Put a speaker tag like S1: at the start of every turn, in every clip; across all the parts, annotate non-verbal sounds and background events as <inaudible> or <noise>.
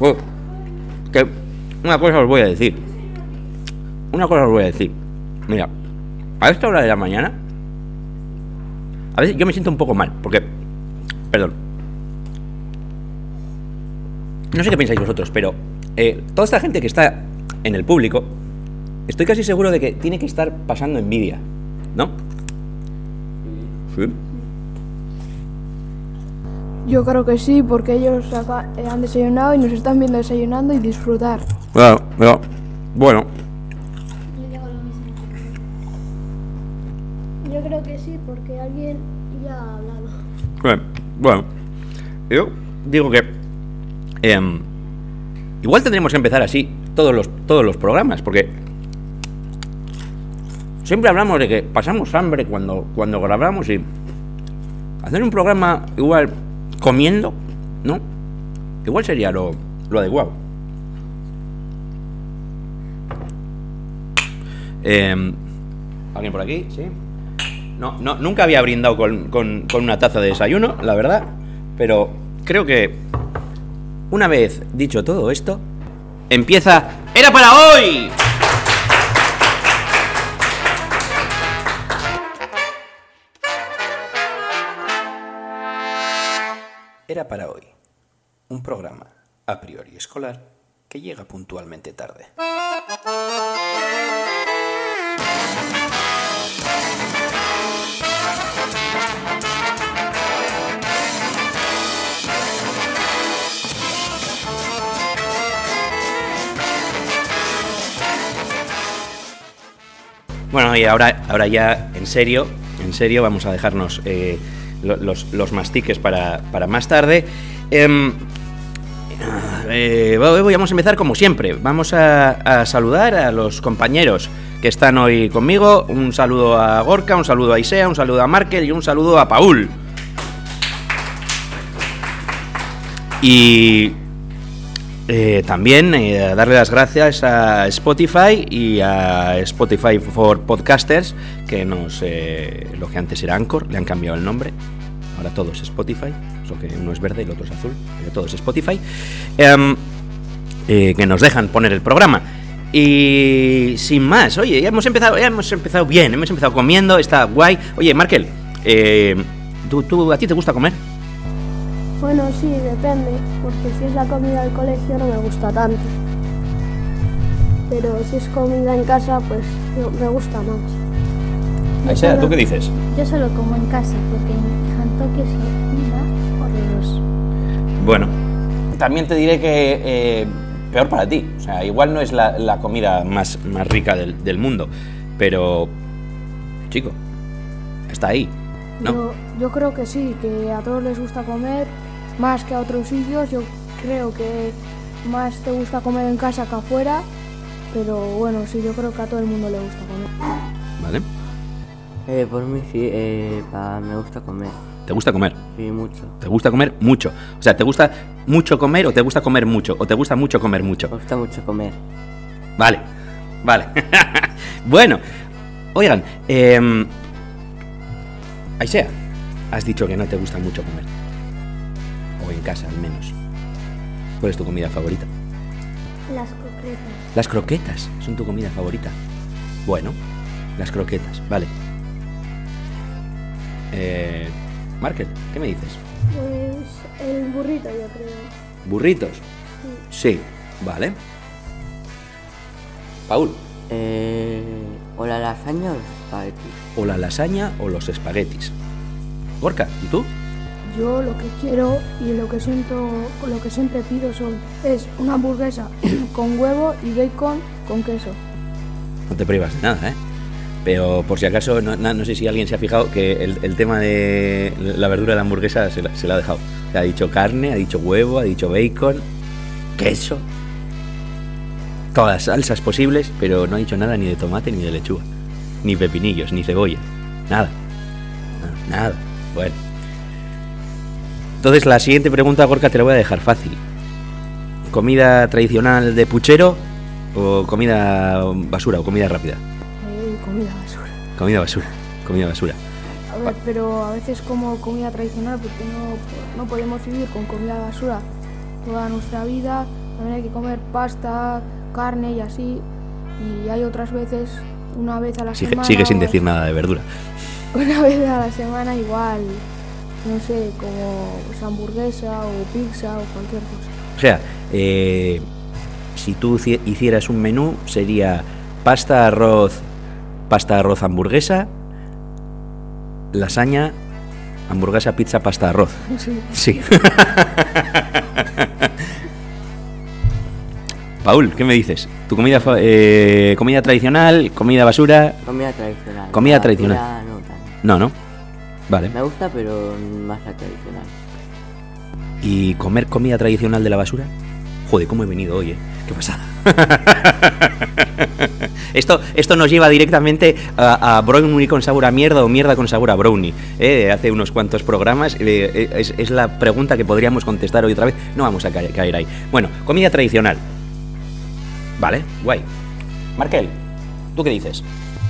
S1: Oh, que una cosa os voy a decir. Una cosa os voy a decir. Mira, a esta hora de la mañana, a veces yo me siento un poco mal, porque, perdón, no sé qué pensáis vosotros, pero eh, toda esta gente que está en el público, estoy casi seguro de que tiene que estar pasando envidia, ¿no? Sí.
S2: Yo creo que sí, porque ellos acá- eh, han desayunado y nos están viendo desayunando y disfrutar.
S1: Claro, pero, bueno,
S3: Yo creo que sí, porque alguien ya ha hablado.
S1: Eh, Bueno, yo digo que em, igual tendremos que empezar así todos los, todos los programas, porque siempre hablamos de que pasamos hambre cuando, cuando grabamos y hacer un programa igual comiendo, ¿no? Igual sería lo, lo adecuado. Em, ¿Alguien por aquí? Sí. No, no, nunca había brindado con, con- con una taza de desayuno, la verdad, pero creo que una vez dicho todo esto, empieza... ¡Era para hoy! Para hoy. Un programa a priori escolar que llega puntualmente tarde. Bueno, y ahora, ahora ya, en serio, en serio, vamos a dejarnos eh, los, los mastiques para, para más tarde. Em, eh, vamos a empezar como siempre. Vamos a, a saludar a los compañeros que están hoy conmigo. Un saludo a Gorka, un saludo a Isea, un saludo a Markel y un saludo a Paul. Y eh, también eh, darle las gracias a Spotify y a Spotify for Podcasters, que nos, eh, lo que antes era Anchor, le han cambiado el nombre. Ahora todo es Spotify, solo que uno es verde y el otro es azul, pero todo es Spotify. Em, que nos dejan poner el programa. Y sin más, oye, ya hemos empezado, ya hemos empezado bien, hemos empezado comiendo, está guay. Oye, Markel, eh, ¿tú, tú, ¿a ti te gusta comer?
S3: Bueno, sí, depende, porque si es la comida del colegio no me gusta tanto. Pero si es comida en casa, pues me gusta más.
S1: Aisea, ¿tú qué dices?
S4: Yo solo como en casa porque en Jantoque es horroroso.
S1: Bueno, también te diré que eh, peor para ti. O sea, igual no es la, la comida más, más rica del, del mundo, pero, chico, está ahí, ¿no?
S2: Yo, yo creo que sí, que a todos les gusta comer más que a otros sitios. Yo creo que más te gusta comer en casa que afuera. Pero bueno, sí, yo creo que a todo el mundo le gusta comer.
S1: ¿Vale?
S5: Eh, por mí sí, eh, pa- me gusta comer.
S1: ¿Te gusta comer?
S5: Sí, mucho.
S1: ¿Te gusta comer mucho? O sea, ¿te gusta mucho comer o te gusta comer mucho? ¿O te gusta mucho comer mucho?
S5: Me gusta mucho comer.
S1: Vale, vale. <laughs> bueno, oigan, eh, Aisea, has dicho que no te gusta mucho comer. En casa, al menos. ¿Cuál es tu comida favorita?
S3: Las concretas.
S1: Las croquetas son tu comida favorita. Bueno, las croquetas, vale. Eh, Markel, ¿qué me dices?
S3: Pues el burrito, yo creo.
S1: ¿Burritos? Sí, vale. Paul,
S5: Eh, o la lasaña o los espaguetis.
S1: o la lasaña o los espaguetis. Gorka, ¿y tú?
S2: Yo lo que quiero y lo que siempre, lo que siempre pido son, es una hamburguesa <clears throat> con huevo y bacon con queso.
S1: No te privas de nada, ¿eh? Pero por si acaso, no, no sé si alguien se ha fijado que el, tema de la verdura de la hamburguesa se la, ha dejado. Ha dicho carne, ha dicho huevo, ha dicho bacon, queso, todas las salsas posibles, pero no ha dicho nada ni de tomate ni de lechuga, ni pepinillos, ni cebolla. Nada, nada. Bueno. Entonces la siguiente pregunta, Gorka, te la voy a dejar fácil. ¿Comida tradicional de puchero o comida basura o comida rápida?
S2: Eh, comida basura.
S1: Comida basura, comida basura.
S2: A ver, pero a veces como comida tradicional porque no, no podemos vivir con comida basura toda nuestra vida. También hay que comer pasta, carne y así. Y hay otras veces, una vez a la
S1: Sigue,
S2: semana.
S1: sigue sin decir nada de verdura. <laughs>
S2: Una vez a la semana igual, no sé, como pues, hamburguesa o pizza o cualquier cosa.
S1: O sea, eh, si tú hici- hicieras un menú, sería pasta, arroz, pasta, arroz, hamburguesa, lasaña, hamburguesa, pizza, pasta, arroz. <laughs>
S2: Sí.
S1: Sí. <laughs> Paul, ¿qué me dices? ¿Tu comida, eh, comida tradicional, comida basura?
S5: Comida tradicional.
S1: Comida
S5: La
S1: tradicional.
S5: No,
S1: ¿no? Vale.
S5: Me gusta, pero más la tradicional.
S1: ¿Y comer comida tradicional de la basura? Joder, ¿cómo he venido hoy, eh? ¿Qué pasa? <laughs> esto, esto nos lleva directamente a, a brownie con sabor a mierda o mierda con sabor a brownie. ¿eh? Hace unos cuantos programas. eh, es, es la pregunta que podríamos contestar hoy otra vez. No vamos a caer, caer ahí. Bueno, comida tradicional. Vale, guay. Markel, ¿tú qué dices?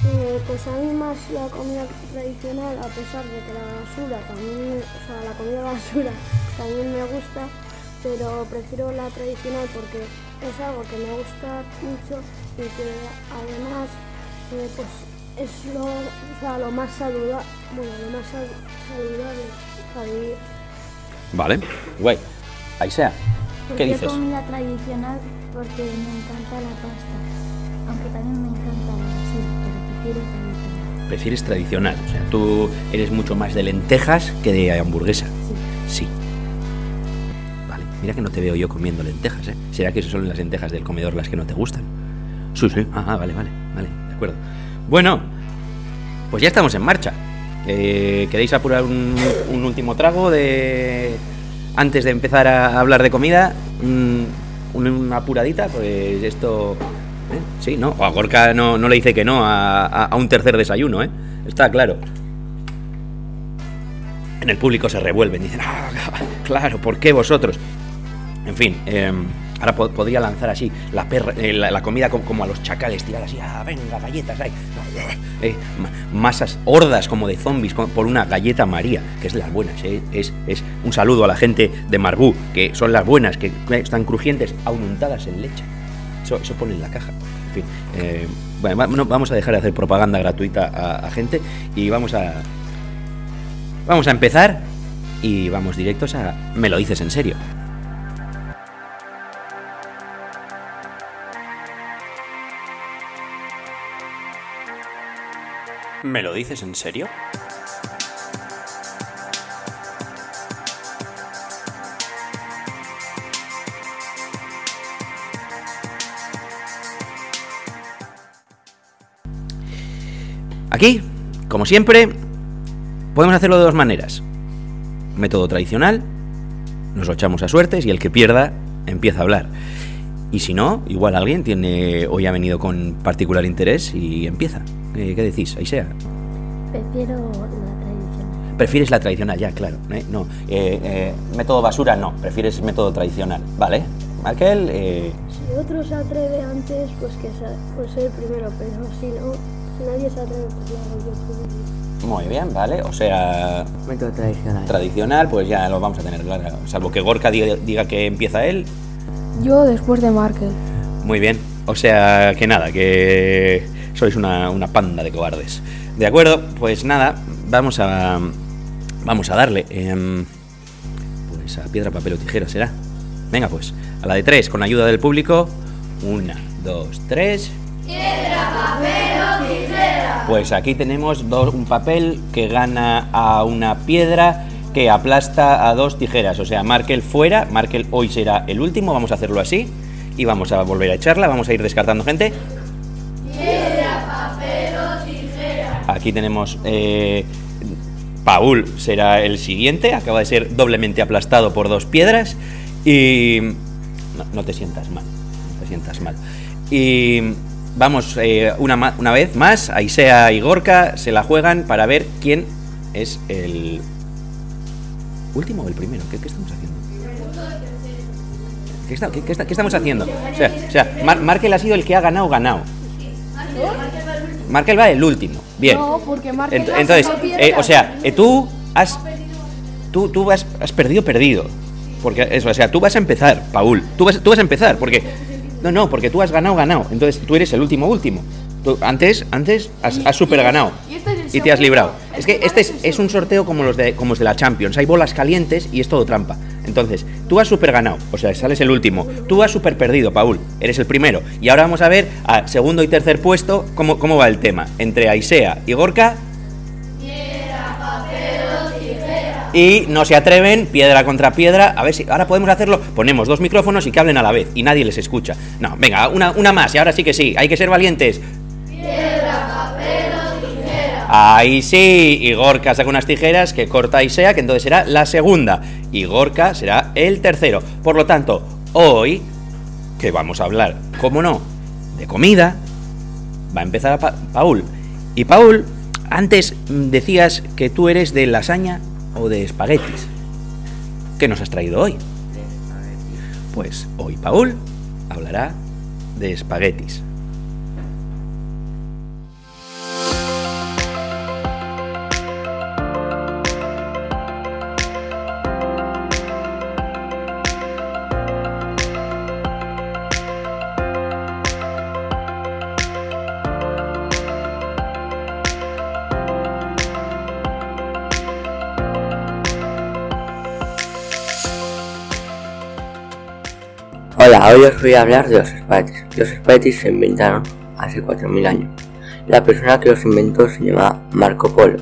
S3: Eh, pues a mí más la comida tradicional, a pesar de que la basura también, me- o sea, la comida <laughs> basura también me gusta, pero prefiero la tradicional porque es algo que me gusta mucho y que además eh, pues es lo, o sea, lo más saludable, bueno, lo más sal- saludable para vivir.
S1: Vale, guay. Ahí sea.
S4: Pues
S1: ¿Qué
S4: yo
S1: dices?
S4: comida tradicional porque me encanta la pasta, aunque también me encanta la
S1: Prefieres tradicional. O sea, tú eres mucho más de lentejas que de hamburguesa.
S4: Sí.
S1: Sí. Vale, mira que no te veo yo comiendo lentejas, ¿eh? ¿Será que son las lentejas del comedor las que no te gustan? Sí, sí. Ah, ah, vale, vale, vale, de acuerdo. Bueno, pues ya estamos en marcha. Eh, ¿Queréis apurar un, un último trago de antes de empezar a hablar de comida? Un- una apuradita, pues esto... ¿eh? Sí, ¿no? O a Gorka no, no le dice que no a, a- un tercer desayuno, ¿eh? Está claro. En el público se revuelven, dicen, ah, claro, ¿por qué vosotros? En fin, eh, ahora po- podría lanzar así la, perra- eh, la, comida co- como a los chacales, tirar así, ah, venga, galletas, ahí. Eh, ma- masas, hordas como de zombies por una galleta María, que es las buenas, eh, es, es un saludo a la gente de Marbú, que son las buenas, que están crujientes, aún untadas en leche. Eso, eso pone en la caja. En fin, eh, bueno, va- no, vamos a dejar de hacer propaganda gratuita a, a gente y vamos a, Vamos a empezar y vamos directos a... Me lo dices en serio. ¿Me lo dices en serio? Aquí, como siempre, podemos hacerlo de dos maneras. Método tradicional, nos lo echamos a suertes y el que pierda empieza a hablar. Y si no, igual alguien tiene hoy ha venido con particular interés y empieza. Eh, ¿Qué decís? Ahí sea.
S4: Prefiero la tradicional.
S1: Prefieres la tradicional, ya, claro. ¿eh? No, eh, eh, método basura no, prefieres método tradicional, ¿vale? Eh,
S3: Si otro se atreve antes, pues que sea, pues el primero, pero si no, nadie se
S1: muy bien, ¿vale? O sea,
S5: Método tradicional.
S1: tradicional, pues ya lo vamos a tener claro. Salvo que Gorka diga, diga que empieza él,
S2: Yo después de Markel.
S1: Muy bien. O sea, que nada, que sois una, una panda de cobardes. De acuerdo, pues nada, vamos a vamos a darle. em, pues a piedra, papel o tijera será. Venga, pues, a la de tres, con ayuda del público. Una, dos, tres. Piedra, papel. Pues aquí tenemos dos- un papel que gana a una piedra que aplasta a dos tijeras. O sea, Markel fuera. Markel hoy será el último. Vamos a hacerlo así. Y vamos a volver a echarla. Vamos a ir descartando gente. Aquí tenemos. eh, Paul será el siguiente. Acaba de ser doblemente aplastado por dos piedras. Y. No, no te sientas mal. No te sientas mal. Y. Vamos, eh, una, una vez más, Aisea y Gorka se la juegan para ver quién es el último o el primero. ¿Qué, qué estamos haciendo? ¿Qué, está- qué- qué está- qué estamos haciendo? O sea, o sea Mar- Markel ha sido el que ha ganado, ganado. Markel va el último. Bien.
S2: No, porque Markel
S1: Ent- entonces, eh, o sea, eh, tú has tú, tú has, has perdido, perdido. Porque eso, o sea, tú vas a empezar, Paul. Tú vas, tú vas a empezar, porque. No, no, porque tú has ganado, ganado. Entonces tú eres el último, último. Tú- antes, antes has, has super ganado.
S2: y este es
S1: Y te has librado.
S2: Es
S1: que este es un sorteo como los de como los de la Champions. Hay bolas calientes y es todo trampa. Entonces, tú has super ganado, o sea, sales el último. Tú has super perdido, Paul. Eres el primero. Y ahora vamos a ver a segundo y tercer puesto cómo, cómo va el tema. Entre Aisea y Gorka. Y no se atreven, piedra contra piedra. A ver si ahora podemos hacerlo. Ponemos dos micrófonos y que hablen a la vez y nadie les escucha. No, venga, una, una más y ahora sí que sí. Hay que ser valientes. Ahí sí, y Gorka saca unas tijeras que corta y sea, que entonces será la segunda. Y Gorka será el tercero. Por lo tanto, hoy, que vamos a hablar, cómo no, de comida, va a empezar a Pa- Paul. Y Paul, antes mm, decías que tú eres de lasaña o de espaguetis. ¿Qué nos has traído hoy? Pues hoy Paul hablará de espaguetis.
S5: Hola, hoy os voy a hablar de los espaguetis. Los espaguetis se inventaron hace 4.000 años. La persona que los inventó se llamaba Marco Polo.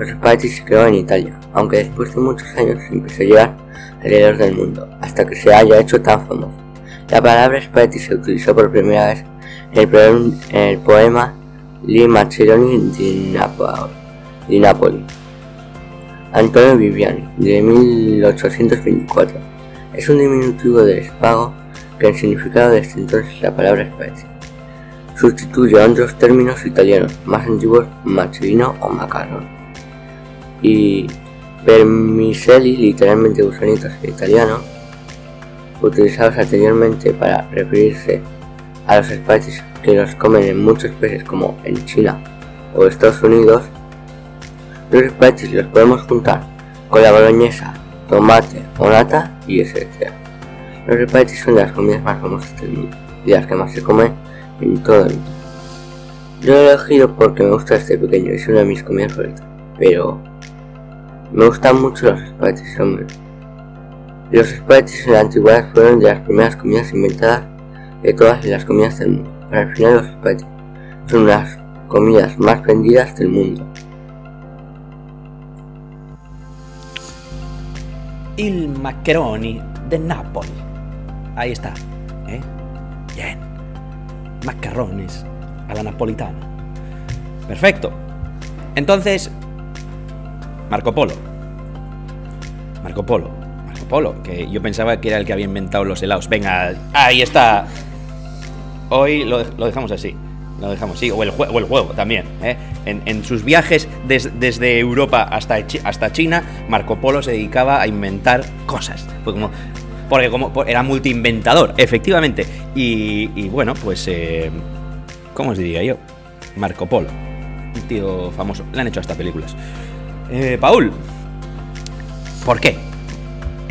S5: Los espaguetis se creó en Italia, aunque después de muchos años se empezó a llegar alrededor del mundo, hasta que se haya hecho tan famoso. La palabra espagueti se utilizó por primera vez en el, poem- en el poema Li Macedoni di Napoli, di Napoli. Antonio Viviani, de 1824. Es un diminutivo del espago en significado desde entonces la palabra espagueti. Sustituye a otros términos italianos más antiguos macedino o macarrón. Y vermicelli, literalmente gusanitos en italiano, utilizados anteriormente para referirse a los espaguetis que los comen en muchos países como en China o Estados Unidos, los espaguetis los podemos juntar con la boloñesa, tomate o nata y esencia. Los espaguetis son de las comidas más famosas del mundo y las que más se comen en todo el mundo. Yo lo he elegido porque me gusta este pequeño es una de mis comidas favoritas, pero me gustan mucho los espaguetis, hombre. Los espaguetis en la antigüedad fueron de las primeras comidas inventadas de todas las comidas del mundo. Pero al final los espaguetis son las comidas más vendidas del mundo.
S1: Il macaroni de Napoli. Ahí está. ¿eh? Bien. Macarrones a la napolitana. Perfecto. Entonces, Marco Polo. Marco Polo. Marco Polo, que yo pensaba que era el que había inventado los helados. Venga, ahí está. Hoy lo, lo dejamos así. Lo dejamos así. O el, o el juego también. ¿eh? En, en sus viajes des- desde Europa hasta, hasta China, Marco Polo se dedicaba a inventar cosas. Fue como, porque como era multiinventador, efectivamente. Y, bueno, pues... eh, ¿Cómo os diría yo? Marco Polo. Un tío famoso. Le han hecho hasta películas. Eh, Paul. ¿Por qué?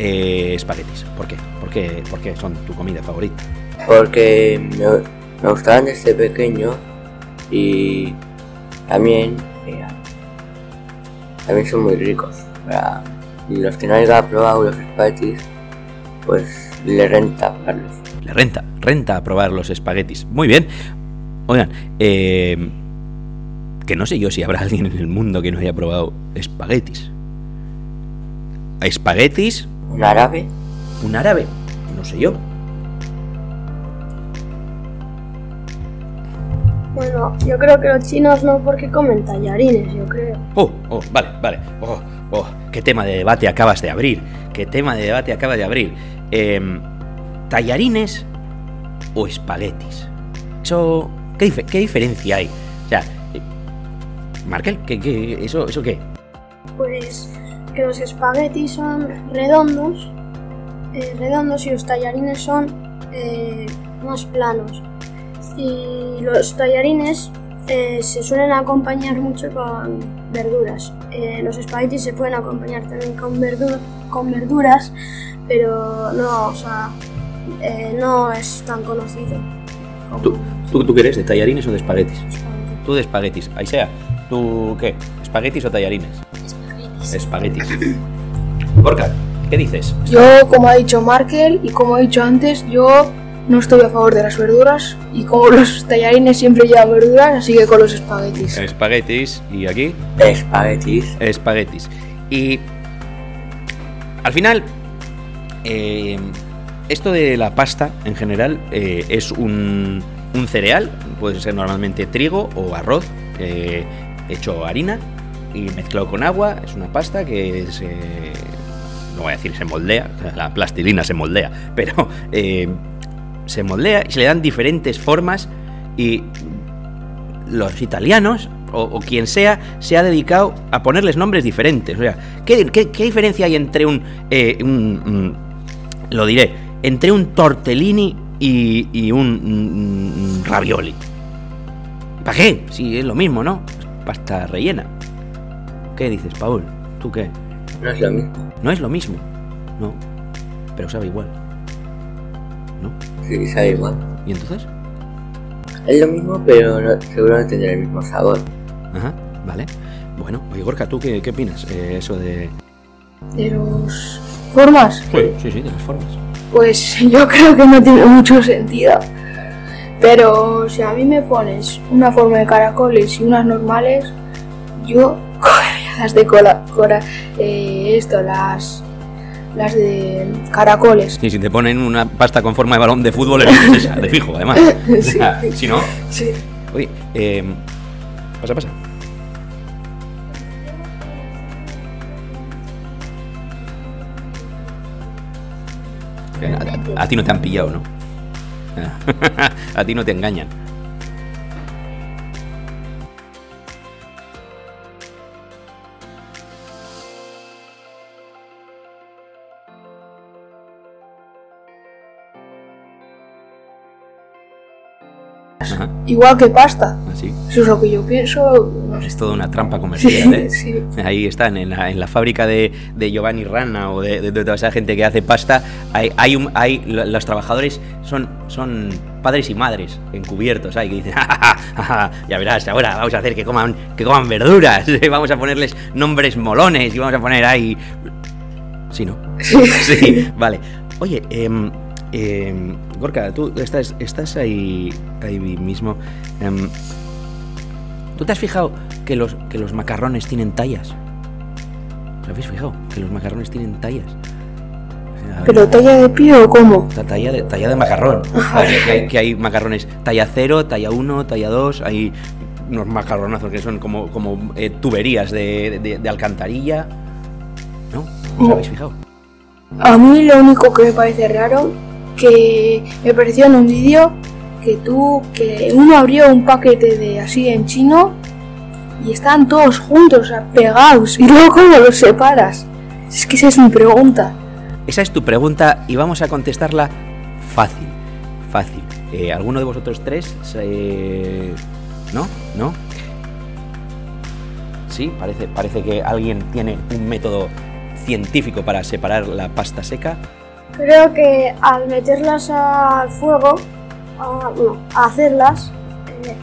S1: Eh, espaguetis. ¿Por qué? ¿Por qué? ¿Por qué son tu comida favorita?
S5: porque me, gustaban desde pequeño y también también son muy ricos para los que no hayan probado los espaguetis pues le renta probarlos
S1: Le renta, renta a probar los espaguetis. Muy bien. Oigan, eh, que no sé yo si habrá <laughs> alguien en el mundo que no haya probado espaguetis. ¿Espaguetis?
S5: un árabe
S1: ¿Un árabe? No sé yo.
S3: Bueno, yo creo que los chinos no porque comen tallarines, yo creo.
S1: Oh, oh, vale, vale. Oh, oh, qué tema de debate acabas de abrir. Qué tema de debate acabas de abrir. Em, ¿Tallarines o espaguetis? ¿qué, dif- qué diferencia hay? O sea, eh, Markel, ¿qué, qué, eso, ¿eso qué?
S3: Pues que los espaguetis son redondos, eh, redondos y los tallarines son eh, más planos. Y los tallarines eh, se suelen acompañar mucho con verduras. Eh, los espaguetis se pueden acompañar también con, verdu- con verduras, pero no, o sea, eh, no es tan conocido. como
S1: ¿Tú, tú, tú qué eres? ¿De tallarines o de espaguetis?
S3: espagueti.
S1: Tú de espaguetis. Ahí sea. ¿Tú qué? ¿Espaguetis o tallarines?
S4: Espaguetis.
S1: Espaguetis. Gorka, ¿qué dices?
S2: Yo, como ha dicho Markel y como he dicho antes, yo no estoy a favor de las verduras y como los tallarines siempre llevan verduras, así que con los espaguetis.
S1: Espaguetis. ¿Y aquí?
S5: Espaguetis.
S1: Espaguetis. Y al final, eh, esto de la pasta en general eh, es un, un cereal, puede ser normalmente trigo o arroz, eh, hecho harina y mezclado con agua. Es una pasta que se, no voy a decir se moldea, <laughs> la plastilina se moldea, pero eh, se moldea y se le dan diferentes formas y los italianos o, o quien sea se ha dedicado a ponerles nombres diferentes. O sea, ¿qué, qué- qué diferencia hay entre un, eh, un- mm, lo diré, entre un tortellini y, y un mm, ravioli? ¿Para qué? Si es lo mismo, ¿no? Pasta rellena. ¿Qué dices, Paul? ¿Tú qué?
S5: No es lo mismo.
S1: No es lo mismo. No. Pero sabe igual.
S5: Sí, sabe igual.
S1: ¿Y entonces?
S5: Es lo mismo, pero no, seguro no tendrá el mismo sabor.
S1: Ajá, vale. Bueno, oye, Gorka, ¿tú qué, qué opinas? Eh, eso de...
S2: De los formas,
S1: Sí, sí, sí, de las formas.
S2: pues yo creo que no tiene mucho sentido. Pero si a mí me pones una forma de caracoles y unas normales, yo <laughs> cogería las de cola, cora- eh, esto, las, las de caracoles.
S1: Sí, si te ponen una pasta con forma de balón de fútbol, eliges esa, de fijo, además. <laughs> O sea, si no...
S2: Sí.
S1: Oye, eh, pasa, pasa. A, a- a ti no te han pillado, ¿no? <laughs> a ti no te engañan.
S2: Igual que pasta.
S1: así.
S2: Eso es lo que yo pienso.
S1: Es toda una trampa comercial, ¿eh?
S2: Sí.
S1: Ahí están, en la, en la fábrica de, de Giovanni Rana o de, de- de toda esa gente que hace pasta. Hay, hay, un- hay lo- los trabajadores son, son padres y madres encubiertos, hay que dicen, <laughs> "Ja, ja, ja, ja, ya verás, ahora vamos a hacer que coman, que coman verduras, <laughs> vamos a ponerles nombres molones y vamos a poner ahí. Sí, ¿no? Sí, <laughs> vale. Oye, em, em, Gorka, tú estás, estás ahí, ahí mismo. em, ¿Tú te has fijado que los, que los macarrones tienen tallas? ¿Os habéis fijado? Que los macarrones tienen tallas.
S2: ¿Pero talla de pie o cómo?
S1: Ta- Talla de, talla de macarrón. Hay- que, hay, que hay macarrones talla 0, talla 1, talla 2. Hay unos macarronazos que son como, como eh, tuberías de, de- de alcantarilla. ¿No? ¿Os habéis fijado?
S2: A mí lo único que me parece raro que me pareció en un vídeo que tú, que uno abrió un paquete de así en chino y están todos juntos, o sea, pegados, y luego cómo los separas. Es que esa es mi pregunta.
S1: Esa es tu pregunta y vamos a contestarla fácil. Fácil. Eh, ¿Alguno de vosotros tres? eh, ¿No? ¿No? Sí, parece, parece que alguien tiene un método científico para separar la pasta seca.
S3: Creo que al meterlas al fuego, a, bueno, a hacerlas, eh,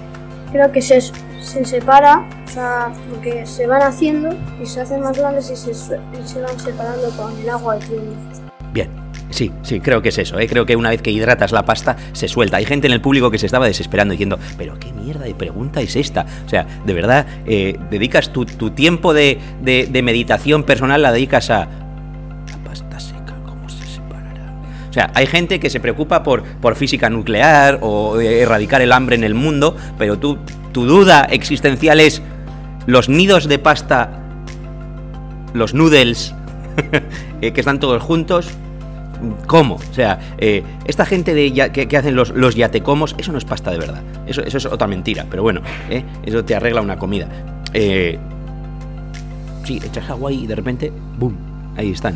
S3: creo que se, se separa, o sea, porque se van haciendo y se hacen más grandes y se, y se van separando con el agua hirviendo.
S1: Bien, sí, sí, creo que es eso. ¿eh? Creo que una vez que hidratas la pasta, se suelta. Hay gente en el público que se estaba desesperando diciendo, pero qué mierda de pregunta es esta. O sea, de verdad, eh, dedicas tu, tu tiempo de, de- de meditación personal, la dedicas a... O sea, hay gente que se preocupa por, por física nuclear o eh, erradicar el hambre en el mundo, pero tú, tu duda existencial es, los nidos de pasta, los noodles, <laughs> eh, que están todos juntos, ¿Cómo? O sea, eh, esta gente de ya- que, hacen los, los yatecomos, eso no es pasta de verdad. Eso, eso es otra mentira, pero bueno, ¿eh? eso te arregla una comida. Sí, echas agua y de repente, ¡boom! Ahí están.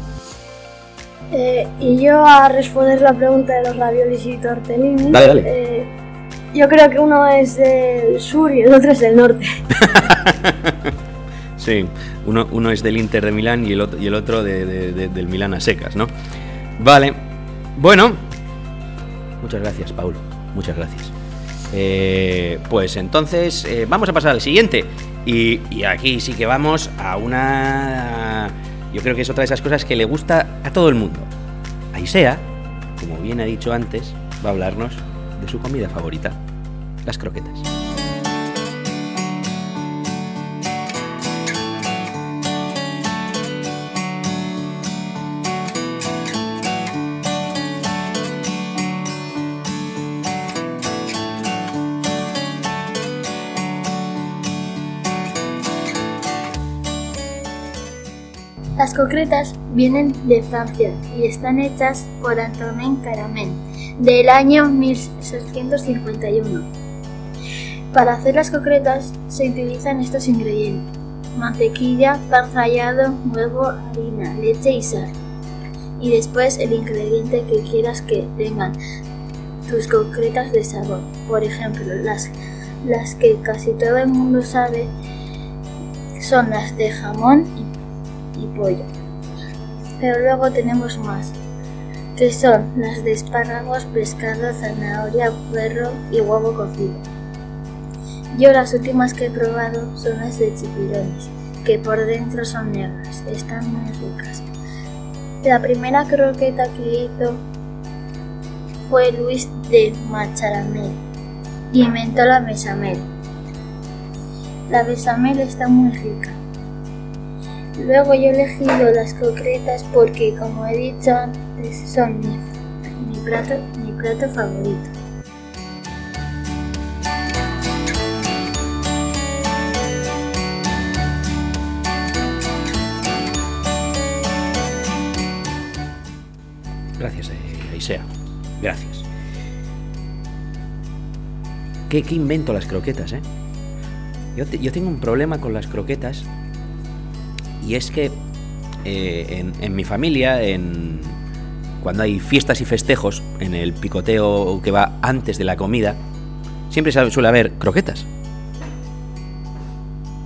S3: Eh, y yo a responder la pregunta de los raviolis y tortellini,
S1: Dale, dale.
S3: eh, yo creo que uno es del sur y el otro es del norte. <laughs>
S1: Sí, uno, uno es del Inter de Milán y el otro, y el otro de- de- de- del Milán a secas, ¿no? Vale. Bueno. Muchas gracias, Paul. Muchas gracias. Eh, pues entonces vamos a pasar al siguiente. Y, y aquí sí que vamos a una... Yo creo que es otra de esas cosas que le gusta a todo el mundo. Aisea, como bien ha dicho antes, va a hablarnos de su comida favorita, las croquetas.
S4: Concretas vienen de Francia y están hechas por Antonin Caramel del año 1651. Para hacer las concretas se utilizan estos ingredientes: mantequilla, pan rallado, huevo, harina, leche y sal. Y después el ingrediente que quieras que tengan tus concretas de sabor. Por ejemplo, las, las que casi todo el mundo sabe son las de jamón y, y pollo. Pero luego tenemos más, que son las de espárragos, pescado, zanahoria, puerro y huevo cocido. Yo las últimas que he probado son las de chipirones, que por dentro son negras, están muy ricas. La primera croqueta que hizo fue Luis de Macharamel y inventó la besamel. La besamel está muy rica. Luego yo he elegido las concretas porque, como he dicho antes, son mi, plato, mi plato favorito.
S1: Gracias, eh, Aisea. Gracias. ¿Qué, qué invento las croquetas, eh? Yo, yo tengo un problema con las croquetas y es que eh, en, mi familia, en, cuando hay fiestas y festejos, en el picoteo que va antes de la comida, siempre suele haber croquetas.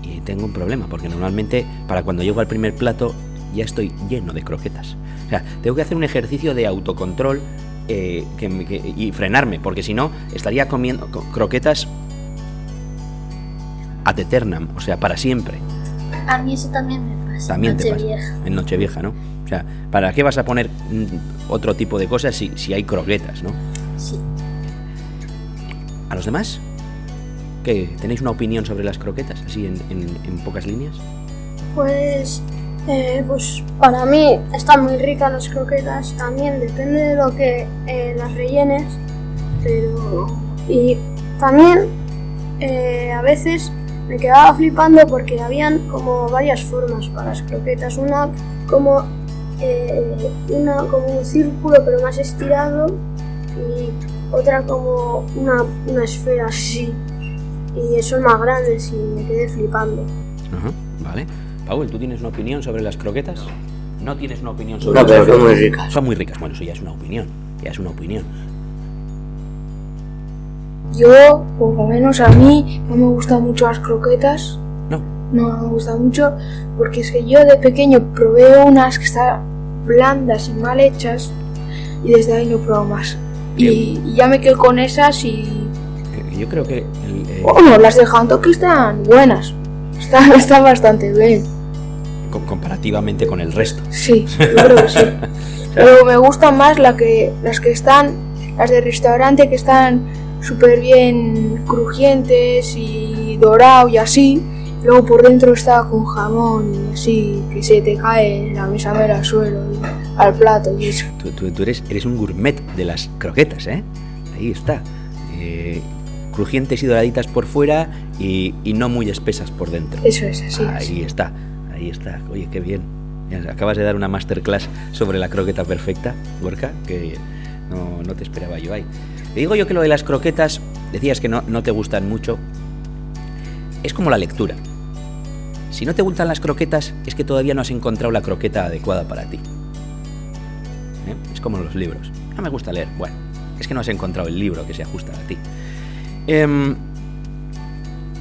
S1: Y tengo un problema, porque normalmente para cuando llego al primer plato ya estoy lleno de croquetas. O sea, tengo que hacer un ejercicio de autocontrol eh, y frenarme, porque si no estaría comiendo co- croquetas ad eternam, o sea, para siempre.
S4: A mí eso también me pasa.
S1: También te pasa.
S4: Nochevieja.
S1: En Nochevieja, ¿no? O sea, ¿para qué vas a poner otro tipo de cosas si, si hay croquetas, ¿no?
S4: Sí.
S1: ¿A los demás? ¿Qué? ¿Tenéis una opinión sobre las croquetas? Así en, en- en pocas líneas.
S3: Pues, eh, pues para mí están muy ricas las croquetas. También depende de lo que eh, las rellenes. Pero. Y también eh, a veces me quedaba flipando porque habían como varias formas para las croquetas. Una como, eh, una como un círculo pero más estirado y otra como una, una esfera así. Y son más grandes y me quedé flipando.
S1: Ajá, vale. Paul, ¿tú tienes una opinión sobre las croquetas? No tienes una opinión sobre
S5: No,
S1: las
S5: pero son muy ricas.
S1: Son muy ricas. Bueno, eso ya es una opinión. Ya es una opinión.
S2: Yo, por lo menos a mí, no me gustan mucho las croquetas.
S1: No.
S2: No me gustan mucho porque es que yo de pequeño probé unas que están blandas y mal hechas y desde ahí no pruebo más. Y, y ya me quedo con esas y...
S1: Yo creo que... el, eh,
S2: Bueno, las de que están buenas. Están, <laughs> están bastante bien.
S1: co- comparativamente con el resto.
S2: Sí, yo creo que sí. <laughs> Pero me gustan más la que, las que están, las de restaurante que están súper bien crujientes y dorado y así. Luego por dentro está con jamón y así, que se te cae la besamela al suelo y al plato y eso.
S1: Tú, tú- tú eres, eres un gourmet de las croquetas, ¿eh? Ahí está. Eh, crujientes y doraditas por fuera y, y no muy espesas por dentro.
S2: Eso es así.
S1: Ahí está, ahí está. Oye, qué bien. Acabas de dar una masterclass sobre la croqueta perfecta, Gorka, que no, no te esperaba yo ahí. Te digo yo que lo de las croquetas, decías que no, no te gustan mucho, es como la lectura. Si no te gustan las croquetas, es que todavía no has encontrado la croqueta adecuada para ti. ¿Eh? Es como los libros. No me gusta leer. Bueno, es que no has encontrado el libro que se ajusta a ti. Em,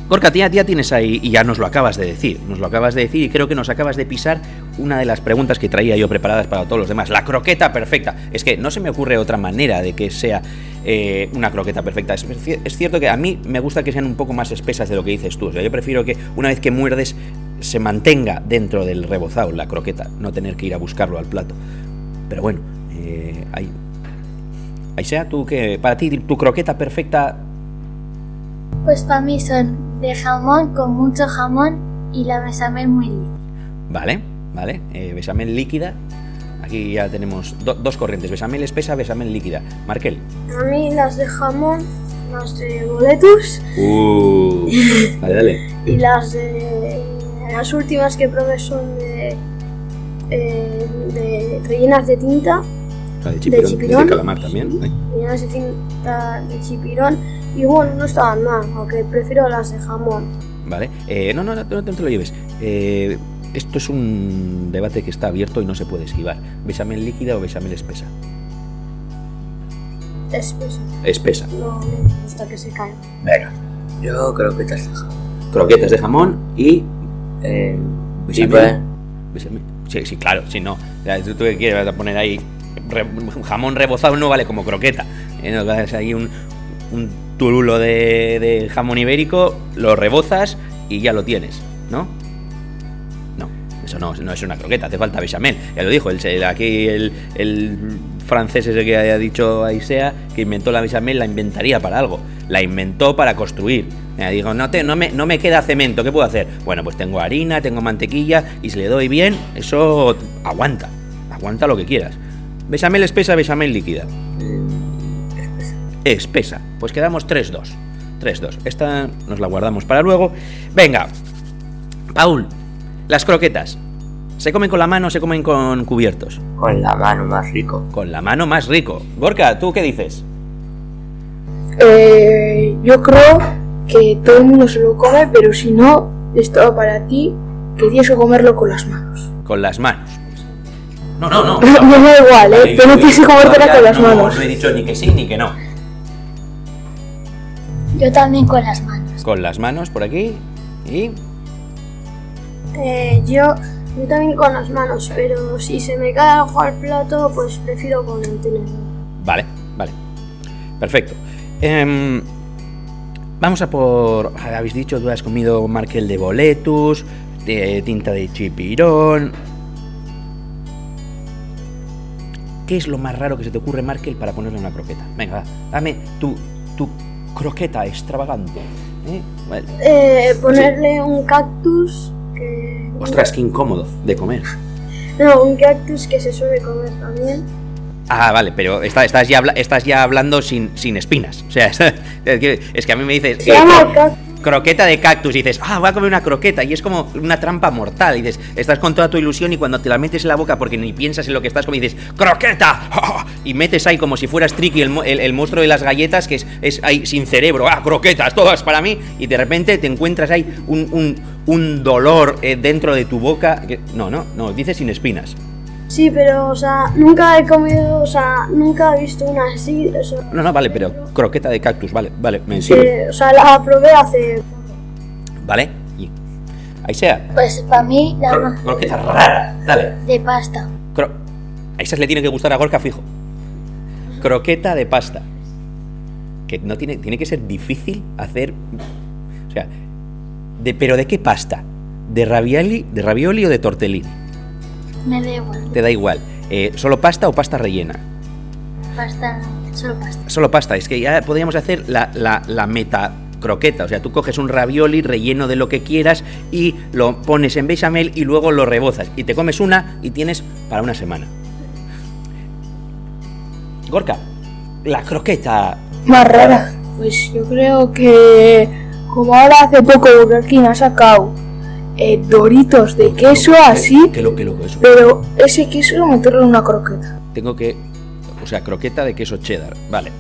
S1: Gorka, tía, tía tienes ahí, y ya nos lo acabas de decir, nos lo acabas de decir y creo que nos acabas de pisar una de las preguntas que traía yo preparadas para todos los demás. La croqueta perfecta. Es que no se me ocurre otra manera de que sea eh, una croqueta perfecta. Es, cierto que a mí me gusta que sean un poco más espesas de lo que dices tú. O sea, yo prefiero que una vez que muerdes se mantenga dentro del rebozado la croqueta, no tener que ir a buscarlo al plato. Pero bueno, eh, hay, ahí sea, tú que para ti tu croqueta perfecta.
S4: Pues para mí son de jamón con mucho jamón y la bechamel muy líquida.
S1: Vale, vale. Eh, bechamel líquida. Aquí ya tenemos dos corrientes, bechamel espesa, bechamel líquida. Markel.
S3: A mí las de jamón, las de boletus.
S1: Uh, dale, dale. <laughs>
S3: y las de... Las últimas que probé son de... Eh, de rellenas de tinta.
S1: La de chipirón,
S3: de chipirón.
S1: de calamar también. ¿eh?
S3: Rellenas de tinta de chipirón. Y bueno, no estaban mal, aunque prefiero las de jamón.
S1: Vale. Eh, no, no, no, no, te lo lleves. Eh, esto es un debate que está abierto y no se puede esquivar. ¿Bechamel líquida o bechamel espesa?
S3: Espesa.
S1: Espesa.
S3: No me gusta que se caiga.
S1: Venga.
S5: Yo croquetas de jamón.
S1: Croquetas de jamón y.
S5: Eh,
S1: bechamel.
S5: pues.
S1: Bechamel. Sí, sí, claro, si no. O sea, ¿Tú qué quieres Vas a poner ahí? re- jamón rebozado no vale como croqueta. ¿eh? No, vas ahí un, un turulo de, de jamón ibérico, lo rebozas y ya lo tienes, ¿no? No, eso no, no es una croqueta, hace falta bechamel. Ya lo dijo, el, el- aquí el, francés ese que haya dicho Aisea, que inventó la bechamel, la inventaría para algo. La inventó para construir. Me digo, no, te, no, me, no me queda cemento, ¿qué puedo hacer? Bueno, pues tengo harina, tengo mantequilla y si le doy bien, eso aguanta. Aguanta lo que quieras. Bechamel espesa, bechamel líquida. Espesa. Pues quedamos 3-2. 3-2. Esta nos la guardamos para luego. Venga. Paul, las croquetas. ¿Se comen con la mano o se comen con cubiertos?
S5: Con la mano más rico.
S1: Con la mano más rico. Gorka, ¿tú qué dices?
S2: Eh, yo creo que todo el mundo se lo come, pero si no, esto va para ti, que tienes que comerlo con las manos.
S1: Con las manos. No, no, no. <laughs>
S2: Me da igual, ¿eh? Pero tienes que comértela con las
S1: no-
S2: manos.
S1: No he dicho ni que sí ni que no.
S4: Yo también con las manos.
S1: Con las manos por aquí y...
S3: Eh, yo, yo también con las manos, pero si se me cae algo al plato, pues prefiero con el tenedor.
S1: Vale, vale. Perfecto. Em, vamos a por... Habéis dicho, tú has comido markel de boletus, de tinta de chipirón... ¿Qué es lo más raro que se te ocurre, Markel, para ponerle una croqueta? Venga, va, dame tu, tu croqueta extravagante. ¿eh? Vale.
S3: Eh, ponerle un cactus que...
S1: Ostras, qué incómodo de comer.
S3: No, un cactus que se suele comer también.
S1: Ah, vale, pero está- estás, ya, estás ya hablando sin, sin espinas. O sea, <laughs> es que, es que a mí me dices...
S3: Se llama cactus.
S1: Croqueta de cactus y dices, ah, voy a comer una croqueta y es como una trampa mortal. Y dices, estás con toda tu ilusión y cuando te la metes en la boca porque ni piensas en lo que estás comiendo, dices, croqueta. <laughs> Y metes ahí como si fueras Tricky, el, el- el monstruo de las galletas, que es, es ahí sin cerebro, ah, croquetas, todas para mí. Y de repente te encuentras ahí un, un- un dolor eh, dentro de tu boca. que- no, no, no, dices sin espinas.
S3: Sí, pero, o sea, nunca he comido, o sea, nunca he visto una así. O sea,
S1: No, no, vale, pero croqueta de cactus, vale, vale, me
S3: que, o sea, la probé hace...
S1: Vale, y ahí sea.
S4: Pues para mí la
S1: Cro- croqueta rara, dale.
S4: de pasta.
S1: Cro- a esas le tiene que gustar a Gorka fijo. Croqueta de pasta. Que no tiene, tiene que ser difícil hacer. O sea, de, pero ¿de qué pasta? ¿De ravioli, de ravioli o de tortellini?
S4: Me da igual.
S1: Te da igual. Eh, ¿Solo pasta o pasta rellena?
S4: Pasta, solo pasta.
S1: Solo pasta. Es que ya podríamos hacer la, la, la meta croqueta. O sea, tú coges un ravioli relleno de lo que quieras y lo pones en bechamel y luego lo rebozas. Y te comes una y tienes para una semana. Gorka, la croqueta.
S2: Más rara. Pues yo creo que como ahora hace poco Burger King ha sacado eh, doritos de queso así,
S1: ¿Qué lo que lo eso?
S2: pero ese queso meterlo en una croqueta.
S1: Tengo que. O sea, croqueta de queso cheddar. Vale.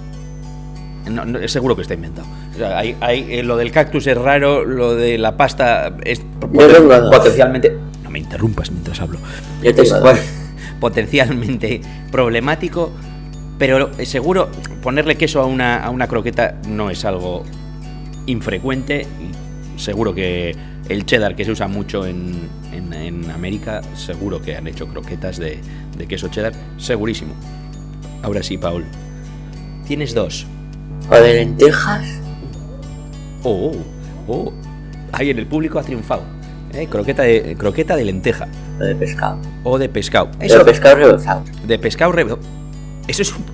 S1: No, seguro que está inventado. O sea, hay, hay- eh, lo del cactus es raro, lo de la pasta es
S5: dos.
S1: potencialmente. No me interrumpas mientras hablo.
S5: Yo
S1: Es <laughs> potencialmente problemático, pero seguro ponerle queso a una, a una croqueta no es algo infrecuente seguro que el cheddar que se usa mucho en, en- en América, seguro que han hecho croquetas de, de queso cheddar, segurísimo. Ahora sí, Paul. Tienes dos.
S5: O de lentejas.
S1: Oh, oh, oh. Ahí en el público ha triunfado. ¿eh? Croqueta, de, croqueta de lenteja
S5: O de pescado.
S1: o de pescado. Eso,
S5: de pescado rebozado.
S1: de pescado redo- Eso es un-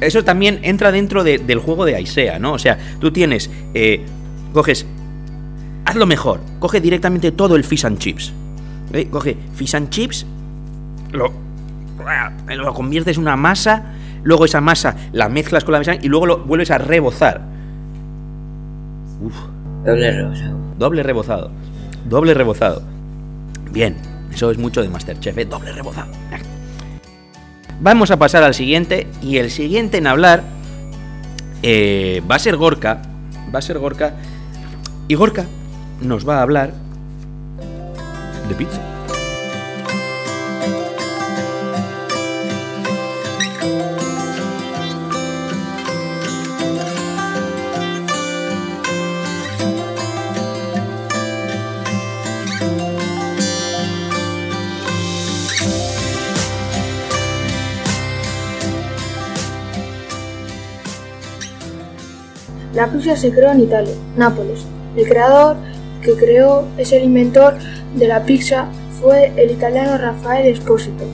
S1: Eso también entra dentro de- del juego de Aisea, ¿no? O sea, tú tienes. eh, coges. Hazlo mejor. Coge directamente todo el fish and chips. ¿eh? Coge fish and chips. Lo, lo conviertes en una masa. Luego esa masa la mezclas con la mesa y luego lo vuelves a rebozar. Uf.
S5: Doble rebozado.
S1: Doble rebozado. Doble rebozado. Bien, eso es mucho de Masterchef, ¿eh? Doble rebozado. Vamos a pasar al siguiente. Y el siguiente en hablar eh, va a ser Gorka. Va a ser Gorka. Y Gorka nos va a hablar de pizza.
S2: La pizza se creó en Italia, Nápoles. El creador que creó es el inventor de la pizza fue el italiano Rafael Esposito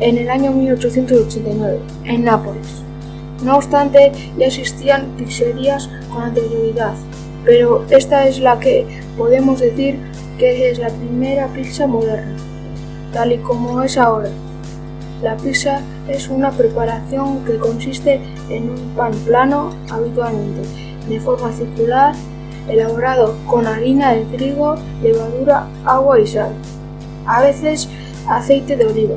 S2: en el año 1889 en Nápoles. No obstante, ya existían pizzerías con anterioridad, pero esta es la que podemos decir que es la primera pizza moderna, tal y como es ahora. La pizza es una preparación que consiste en un pan plano habitualmente de forma circular, elaborado con harina de trigo, levadura, agua y sal. A veces aceite de oliva.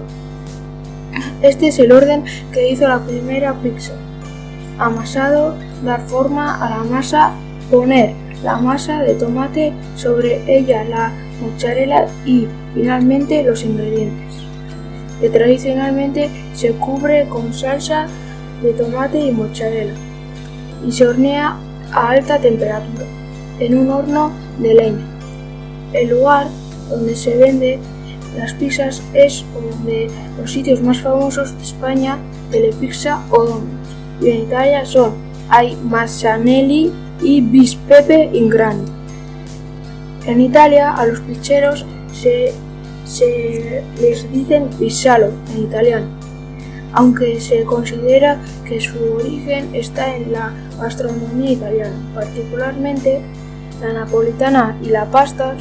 S2: Este es el orden que hizo la primera pizza. Amasado, dar forma a la masa, poner la masa de tomate sobre ella la mozzarella y finalmente los ingredientes que tradicionalmente se cubre con salsa de tomate y mozzarella y se hornea a alta temperatura en un horno de leña. El lugar donde se vende las pizzas es uno de los sitios más famosos de España, Telepizza o Domino's. Y en Italia son hay Massanelli y Bispepe Ingrani. En Italia a los pizzeros se se les dicen pizzalo en italiano, aunque se considera que su origen está en la gastronomía italiana, particularmente la napolitana y la pasta,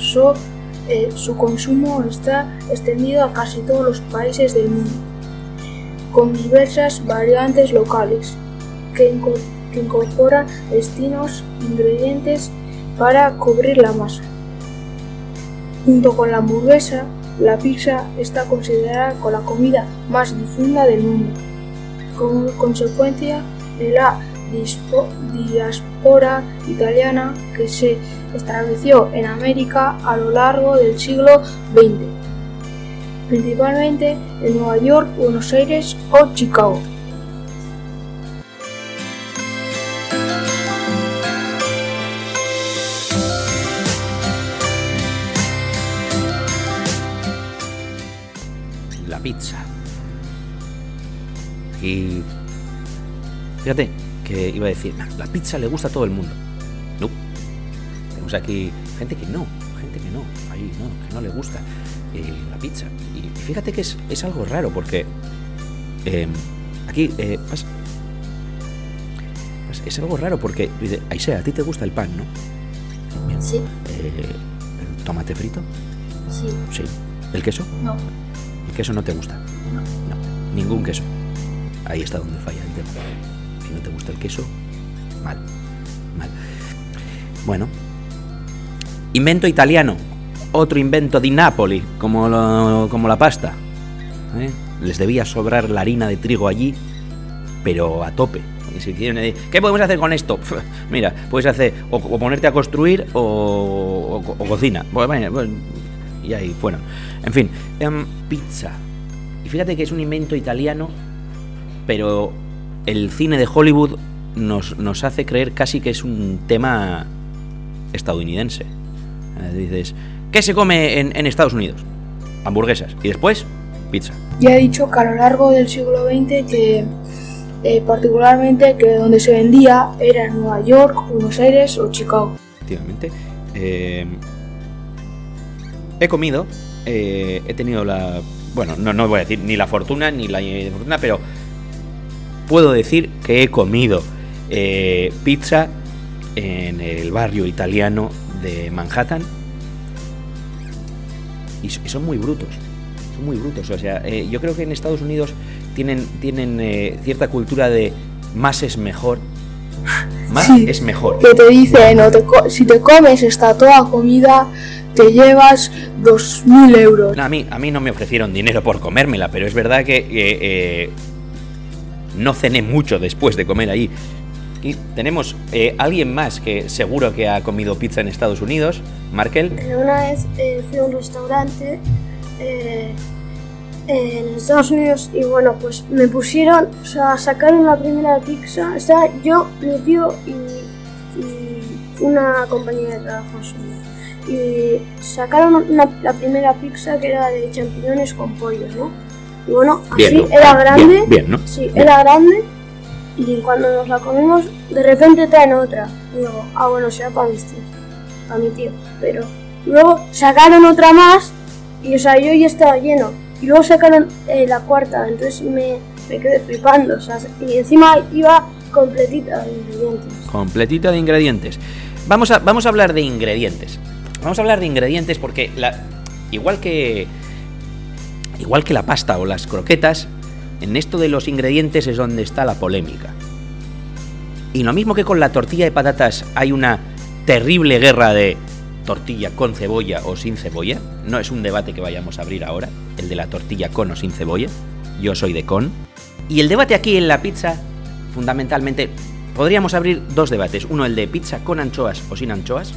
S2: eh, su consumo está extendido a casi todos los países del mundo, con diversas variantes locales que, inco- incorporan destinos ingredientes para cubrir la masa. Junto con la hamburguesa, la pizza está considerada como la comida más difunda del mundo, como consecuencia de la diáspora italiana que se estableció en América a lo largo del siglo XX, principalmente en Nueva York, Buenos Aires o Chicago.
S1: La pizza. Y fíjate que iba a decir, "Nah, la pizza le gusta a todo el mundo. No. Tenemos aquí gente que no, gente que no, ahí no, que no le gusta eh, la pizza. Y fíjate que es, es algo raro porque eh, aquí eh, es algo raro porque, Aisea, a ti te gusta el pan, ¿no? Bien.
S4: Sí,
S1: Eh, ¿El tomate frito?
S4: sí,
S1: Sí. ¿El queso?
S4: no,
S1: ¿El queso no te gusta?
S4: no.
S1: No, ningún queso. Ahí está donde falla el tema. No te gusta el queso, mal. Mal. Bueno. Invento italiano. Otro invento de Nápoli, como, lo- como la pasta. ¿eh? Les debía sobrar la harina de trigo allí, pero a tope. ¿Qué podemos hacer con esto? Mira, puedes hacer o, ponerte a construir o, cocina. Pues, pues, y ahí fueron. En fin, em, pizza. Y fíjate que es un invento italiano, pero el cine de Hollywood nos, nos hace creer casi que es un tema estadounidense. Eh, dices, ¿Qué se come en, en Estados Unidos? Hamburguesas. Y después, pizza.
S2: Ya he dicho que a lo largo del siglo XX que eh, particularmente que donde se vendía era en Nueva York, Buenos Aires o Chicago.
S1: Efectivamente. Eh, he comido, eh, he tenido la... Bueno, no, no voy a decir ni la fortuna ni la fortuna, pero puedo decir que he comido eh, pizza en el barrio italiano de Manhattan y, son muy brutos. Son muy brutos. O sea, eh, yo creo que en Estados Unidos tienen, tienen eh, cierta cultura de más es mejor. Más
S2: Sí.
S1: es mejor.
S2: Que te dicen, o te co- si te comes esta toda comida, te llevas 2.000 euros.
S1: No, a, mí, a mí no me ofrecieron dinero por comérmela, pero es verdad que eh, no cené mucho después de comer ahí. Y tenemos eh, alguien más que seguro que ha comido pizza en Estados Unidos, Markel.
S3: Eh, Una vez eh, fui a un restaurante eh, en Estados Unidos y bueno, pues me pusieron, o sea, sacaron la primera pizza, o yo, mi tío y, una compañera de trabajo suya. Y sacaron la primera pizza que era de champiñones con pollo, ¿no? Y bueno, así
S1: Bien, ¿no?
S3: era grande.
S1: Bien, bien, ¿no?
S3: Sí, era grande y cuando nos la comimos, de repente traen otra. Y digo, ah, bueno, será para mis tíos, para mi tío. Pero luego sacaron otra más y, o sea, yo ya estaba lleno. Y luego sacaron eh, la cuarta, entonces me, me quedé flipando. O sea, y encima iba completita de ingredientes.
S1: Completita de ingredientes. Vamos a, vamos a hablar de ingredientes. Vamos a hablar de ingredientes porque la, igual que igual que la pasta o las croquetas, en esto de los ingredientes es donde está la polémica. Y lo mismo que con la tortilla de patatas hay una terrible guerra de tortilla con cebolla o sin cebolla. No es un debate que vayamos a abrir ahora, el de la tortilla con o sin cebolla. Yo soy de con. Y el debate aquí en la pizza, fundamentalmente, podríamos abrir dos debates. Uno, el de pizza con anchoas o sin anchoas.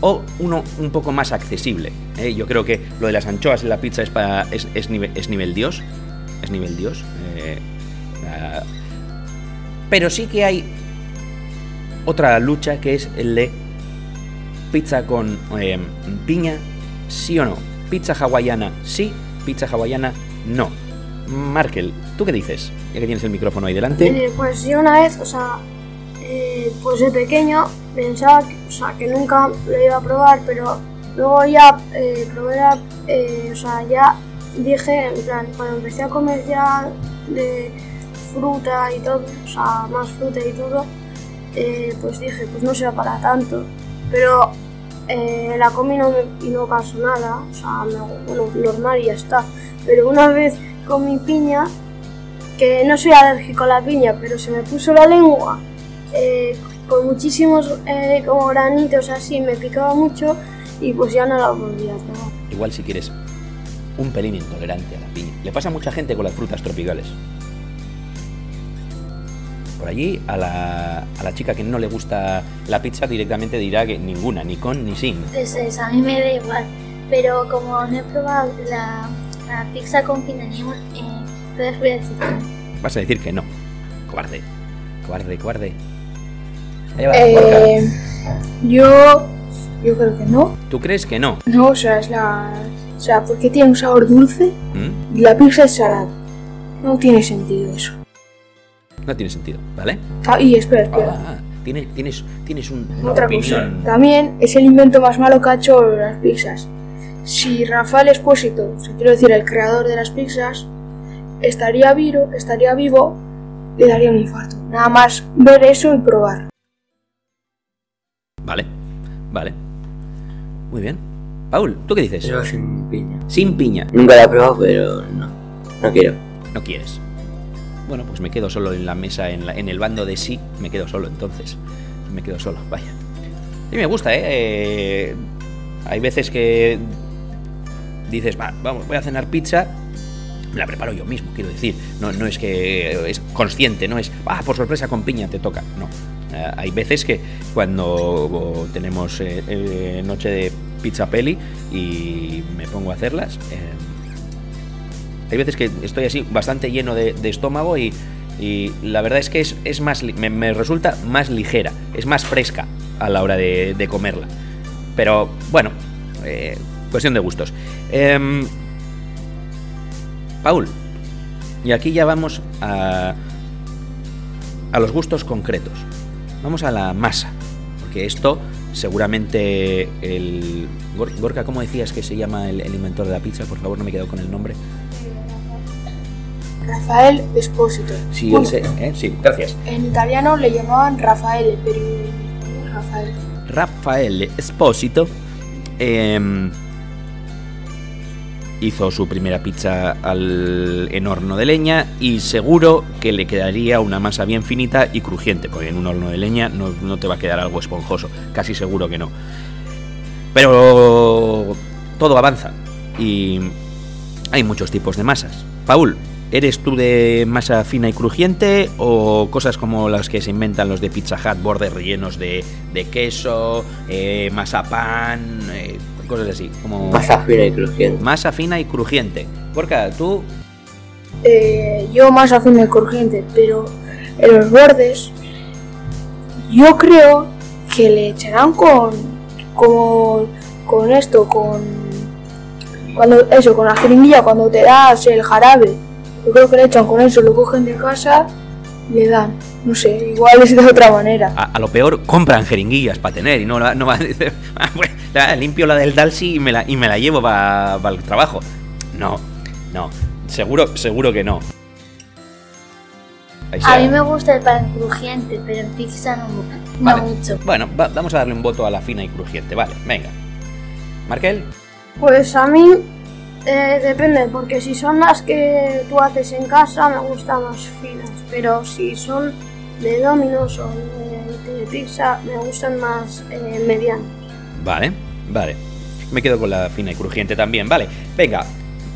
S1: O uno un poco más accesible. ¿eh? Yo creo que lo de las anchoas en la pizza es, para, es, es nivel, es nivel Dios. Es nivel Dios. eh, ah, pero sí que hay otra lucha que es el de pizza con eh, piña, sí o no. Pizza hawaiana, sí. Pizza hawaiana, no. Markel, ¿tú qué dices? Ya que tienes el micrófono ahí delante.
S3: Pues yo una vez, o sea, pues de pequeño pensaba que, o sea, que nunca lo iba a probar, pero luego ya eh, probé la, eh, o sea, ya dije, en plan, cuando empecé a comer ya de fruta y todo, o sea, más fruta y todo, eh, pues dije, pues no será para tanto, pero eh, la comí no me- y no pasó nada, o sea, me- bueno, normal y ya está, pero una vez comí piña, que no soy alérgico a la piña, pero se me puso la lengua eh, con muchísimos eh, como granitos así, me picaba mucho y pues ya no la volví a probar.
S1: Igual si quieres un pelín intolerante a la piña. Le pasa a mucha gente con las frutas tropicales. Por allí, a la, a la chica que no le gusta la pizza directamente dirá que ninguna, ni con ni sin.
S4: Pues eso, a mí me da igual. Pero como no he probado la, la pizza con piña ni un- eh, entonces voy a decir que no.
S1: Vas a decir que no. Cobarde. Cobarde, cobarde. Va.
S2: Eh, yo, yo creo que no.
S1: ¿Tú crees que no?
S2: No, o sea, es la. O sea, porque tiene un sabor dulce
S1: ¿Mm?
S2: y la pizza es salada. No tiene sentido eso.
S1: No tiene sentido, ¿vale?
S2: Ah, y espera, espera.
S1: Ah, tienes, tienes, tienes un- una
S2: Otra
S1: opinión.
S2: cosa. También es el invento más malo que ha hecho las pizzas. Si Rafael Espósito, o sea, quiero decir el creador de las pizzas, estaría vivo, estaría vivo, le daría un infarto. Nada más ver eso y probar.
S1: Vale, vale. Muy bien. Paul, ¿tú qué dices?
S5: Yo sin piña.
S1: Sin piña.
S5: Nunca la he probado, pero no. No quiero.
S1: No quieres. Bueno, pues me quedo solo en la mesa, en, la- en el bando de sí, me quedo solo entonces. Me quedo solo, vaya. Y me gusta, ¿eh? Eh, Hay veces que dices, va, vamos, voy a cenar pizza, me la preparo yo mismo, quiero decir. No, no es que es consciente, no es, ah, por sorpresa con piña te toca. No. Eh, hay veces que cuando tenemos eh, eh, noche de pizza peli y me pongo a hacerlas, hay veces que estoy así bastante lleno de, estómago y, la verdad es que es, más me, resulta más ligera, es más fresca. a la hora de, de comerla. Pero bueno, cuestión de gustos. Em, Paul, y aquí ya vamos a, a los gustos concretos. Vamos a la masa, porque esto seguramente el... Gor- Gorka, ¿cómo decías que se llama el, el inventor de la pizza? Por favor, no me quedo con el nombre.
S2: Rafael Espósito.
S1: Sí,
S2: Bueno,
S1: ¿eh? sí, gracias.
S2: En italiano le llamaban Rafael, pero en español Rafael.
S1: Rafael Espósito em, hizo su primera pizza al, en horno de leña y seguro que le quedaría una masa bien finita y crujiente, porque en un horno de leña no, no te va a quedar algo esponjoso, casi seguro que no. Pero todo avanza y hay muchos tipos de masas. Paul, ¿eres tú de masa fina y crujiente o cosas como las que se inventan los de Pizza Hut, bordes rellenos de, de queso, eh, masa pan, eh, cosas así? Como
S5: Masa fina y crujiente.
S1: masa fina y crujiente. Porca, tú
S2: Eh, yo más afín y crujiente, pero en los bordes yo creo que le echarán con como con esto, con cuando eso, con la jeringuilla cuando te das el jarabe. Yo creo que le echan con eso, lo cogen de casa y le dan. No sé, igual es de otra manera.
S1: a, a lo peor compran jeringuillas para tener y no, la- no va <laughs> a decir, "Ah, pues, la- limpio la del Dalsi y me la, y me la llevo para el trabajo. No, no, seguro, seguro que no. Ahí
S4: A mí me gusta el pan crujiente, pero en pizza no, mu- no
S1: Vale.
S4: mucho.
S1: Bueno, va- vamos a darle un voto a la fina y crujiente, vale, venga. Markel,
S3: Pues a mí eh, depende, porque si son las que tú haces en casa me gustan más finas, pero si son de Domino's o de, pizza me gustan más eh, medianas.
S1: vale, vale. Me quedo con la fina y crujiente también, vale. Venga,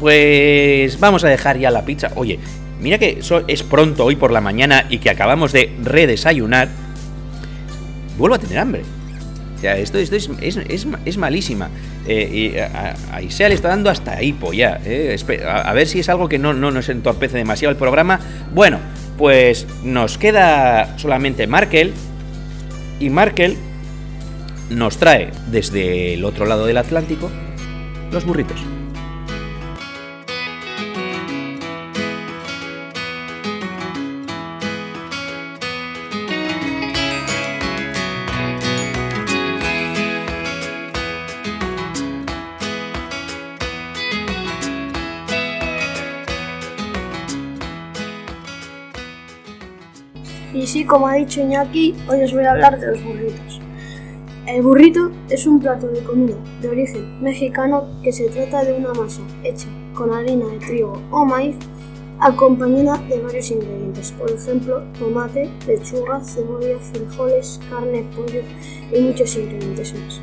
S1: pues vamos a dejar ya la pizza. Oye, mira que es pronto hoy por la mañana y que acabamos de redesayunar. Vuelvo a tener hambre. Esto, esto es, es, es- malísima. Eh, y a, Isea le está dando hasta hipo ya. eh. A ver si es algo que no, no nos entorpece demasiado el programa. Bueno, pues nos queda solamente Markel. Y Markel nos trae desde el otro lado del Atlántico los burritos.
S3: Como ha dicho Iñaki, hoy os voy a hablar de los burritos. El burrito es un plato de comida de origen mexicano que se trata de una masa hecha con harina de trigo o maíz acompañada de varios ingredientes, por ejemplo, tomate, lechuga, cebolla, frijoles, carne, pollo y muchos ingredientes más.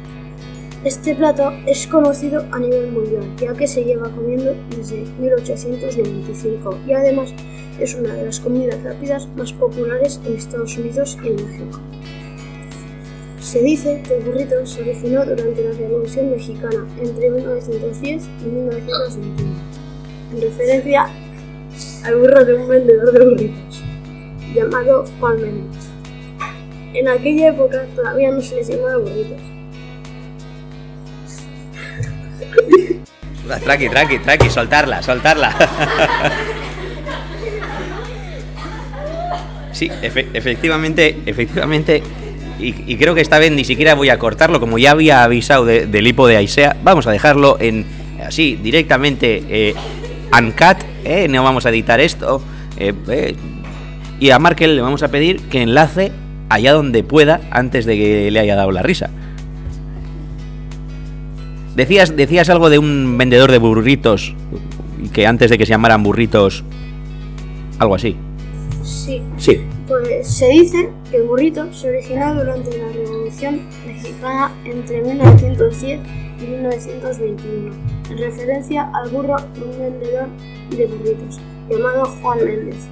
S3: Este plato es conocido a nivel mundial, ya que se lleva comiendo desde 1895 y además es una de las comidas rápidas más populares en Estados Unidos y en México. Se dice que el burrito se originó durante la Revolución Mexicana entre 1910 y 1921, en referencia al burro de un vendedor de burritos, llamado Juan Méndez. En aquella época todavía no se les llamaba burritos.
S1: Tranqui, tranqui, tranqui, soltarla, soltarla. <laughs> Sí, efe- efectivamente, efectivamente. Y, creo que esta vez ni siquiera voy a cortarlo, como ya había avisado de- del hipo de Aisea. Vamos a dejarlo en así, directamente eh, uncut, ¿eh? no vamos a editar esto. eh, eh, y a Markel le vamos a pedir que enlace allá donde pueda antes de que le haya dado la risa. Decías, decías algo de un vendedor de burritos que antes de que se llamaran burritos, algo así.
S3: Sí,
S1: Sí.
S3: Pues se dice que el burrito se originó durante la Revolución Mexicana entre 1910 y 1921, en referencia al burro de un vendedor de burritos llamado Juan Méndez.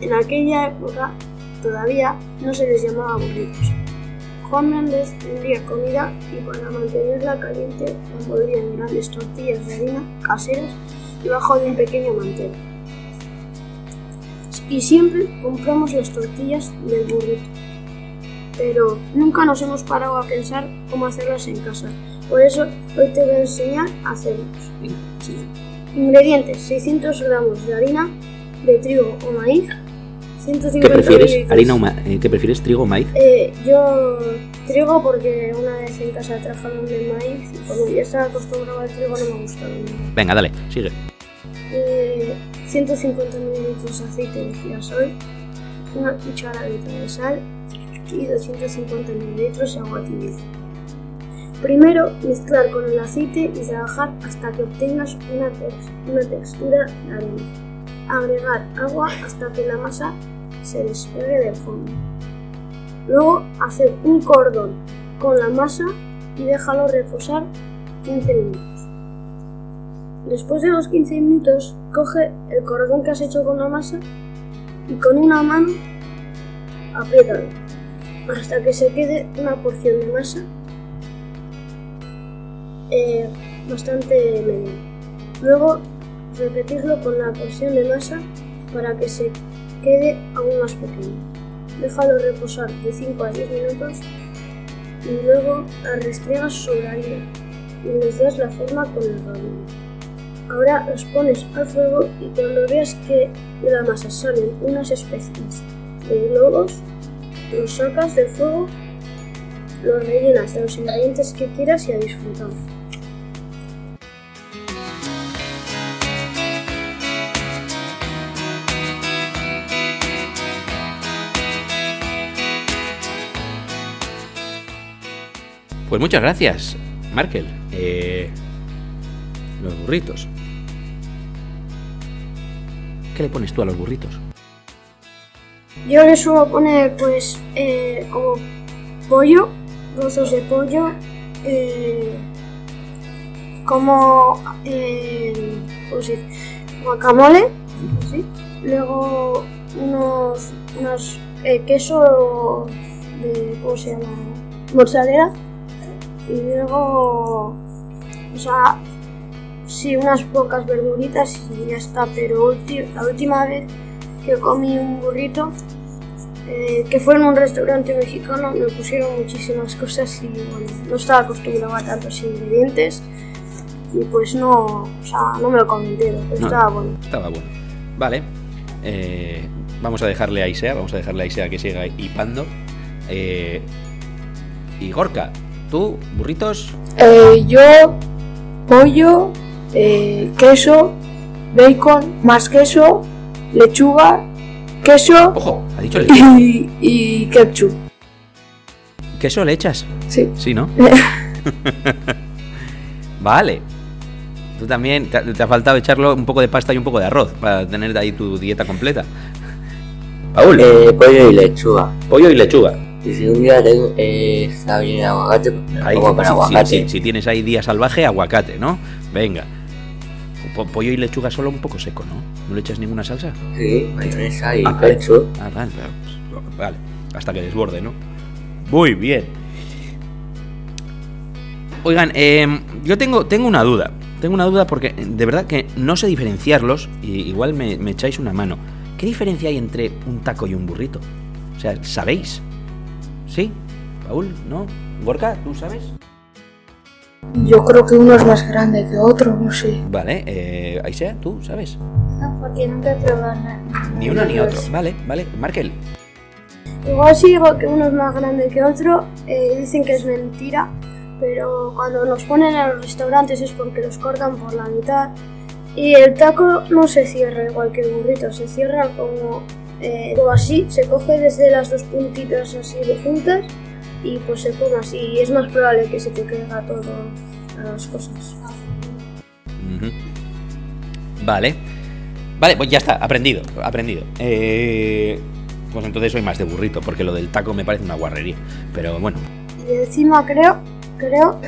S3: En aquella época todavía no se les llamaba burritos. Juan Méndez vendía comida y para mantenerla caliente la envolvía en grandes tortillas de harina caseras debajo de un pequeño mantel y siempre compramos las tortillas del burrito. pero nunca nos hemos parado a pensar cómo hacerlas en casa. Por eso hoy te voy a enseñar a
S1: sigue.
S3: Ingredientes: 600 gramos de harina de trigo o maíz, 150
S1: ¿Qué prefieres?
S3: mililitros.
S1: ¿Harina o eh, ¿Qué prefieres? ¿Trigo o maíz?
S3: Eh, yo trigo porque una vez en casa trajeron de maíz y como ya estaba acostumbrado al trigo no me gustaba.
S1: Venga, dale, sigue.
S3: Eh, 150 mililitros de aceite de girasol, una cucharadita de sal y 250 mililitros de agua tibia. Primero mezclar con el aceite y trabajar hasta que obtengas una, tex- una textura de. Agregar agua hasta que la masa se despegue del fondo. Luego hacer un cordón con la masa y déjalo reposar 15 minutos. Después de los 15 minutos, coge el cordón que has hecho con la masa y con una mano apriétalo hasta que se quede una porción de masa eh, bastante mediana. Luego repetirlo con la porción de masa para que se quede aún más pequeño. Déjalo reposar de 5 a 10 minutos y luego la restriegas sobre la harina y les das la forma con el rodillo. Ahora los pones al fuego y cuando veas que de la masa salen unas especies de globos, los sacas del fuego, los rellenas de los ingredientes que quieras y a disfrutar.
S1: Pues muchas gracias, Markel. Eh, los burritos. ¿Qué le pones tú a los burritos?
S3: Yo le suelo poner pues eh, como pollo, trozos de pollo, eh, como eh, ¿cómo se dice? guacamole, luego unos, unos eh, queso de ¿cómo se llama? mozzarella y luego o sea sí unas pocas verduritas y ya está pero la última vez que comí un burrito eh, que fue en un restaurante mexicano, me pusieron muchísimas cosas y bueno, no estaba acostumbrado a tantos ingredientes y pues no, o sea, no me lo comí entero, pero
S1: No.
S3: estaba bueno.
S1: Estaba bueno. Vale. Eh, vamos a dejarle a Isea, vamos a dejarle a Isea que siga hipando. Eh, y Gorka, tú, burritos.
S2: Eh, yo, pollo, eh, queso, bacon, más queso, lechuga, queso
S1: Ojo, ha dicho leche.
S2: y, y ketchup.
S1: ¿Queso le echas?
S2: Sí.
S1: Sí, ¿no? <laughs> vale. Tú también, te, te ha faltado echarlo un poco de pasta y un poco de arroz para tener ahí tu dieta completa. Paul,
S5: Eh, pollo y lechuga.
S1: pollo y lechuga.
S5: Y si un día tengo, eh, está bien aguacate, pues
S1: Ahí,
S5: con
S1: sí, sí,
S5: aguacate.
S1: sí, si tienes ahí día salvaje, aguacate, ¿no? Venga. Po- pollo y lechuga solo un poco seco, ¿no? ¿No le echas ninguna salsa?
S5: Sí, mayonesa y
S1: Ah,
S5: ketchup.
S1: Ah, vale, pues, vale. Hasta que desborde, ¿no? Muy bien. Oigan, em, yo tengo, tengo una duda. Tengo una duda porque de verdad que no sé diferenciarlos y igual me, me echáis una mano. ¿Qué diferencia hay entre un taco y un burrito? O sea, ¿sabéis? ¿Sí? ¿Paul? ¿No? ¿Gorka? ¿Tú sabes?
S2: Yo creo que uno es más grande que otro, no sé.
S1: Vale, eh, Aisea, ¿tú sabes?
S4: No, porque nunca he probado nada.
S1: Ni uno ni otro. Vale, vale. Markel.
S3: Igual si digo que uno es más grande que otro, eh, dicen que es mentira, pero cuando los ponen en los restaurantes es porque los cortan por la mitad. Y el taco no se cierra igual que el burrito, se cierra como, eh, como así, se coge desde las dos puntitas así de juntas y pues se come así. Y es más probable que se te caiga todo las cosas.
S1: Vale. Vale, pues ya está, aprendido, aprendido. Eh, pues entonces soy más de burrito, porque lo del taco me parece una guarrería. Pero bueno,
S3: Y encima creo, creo,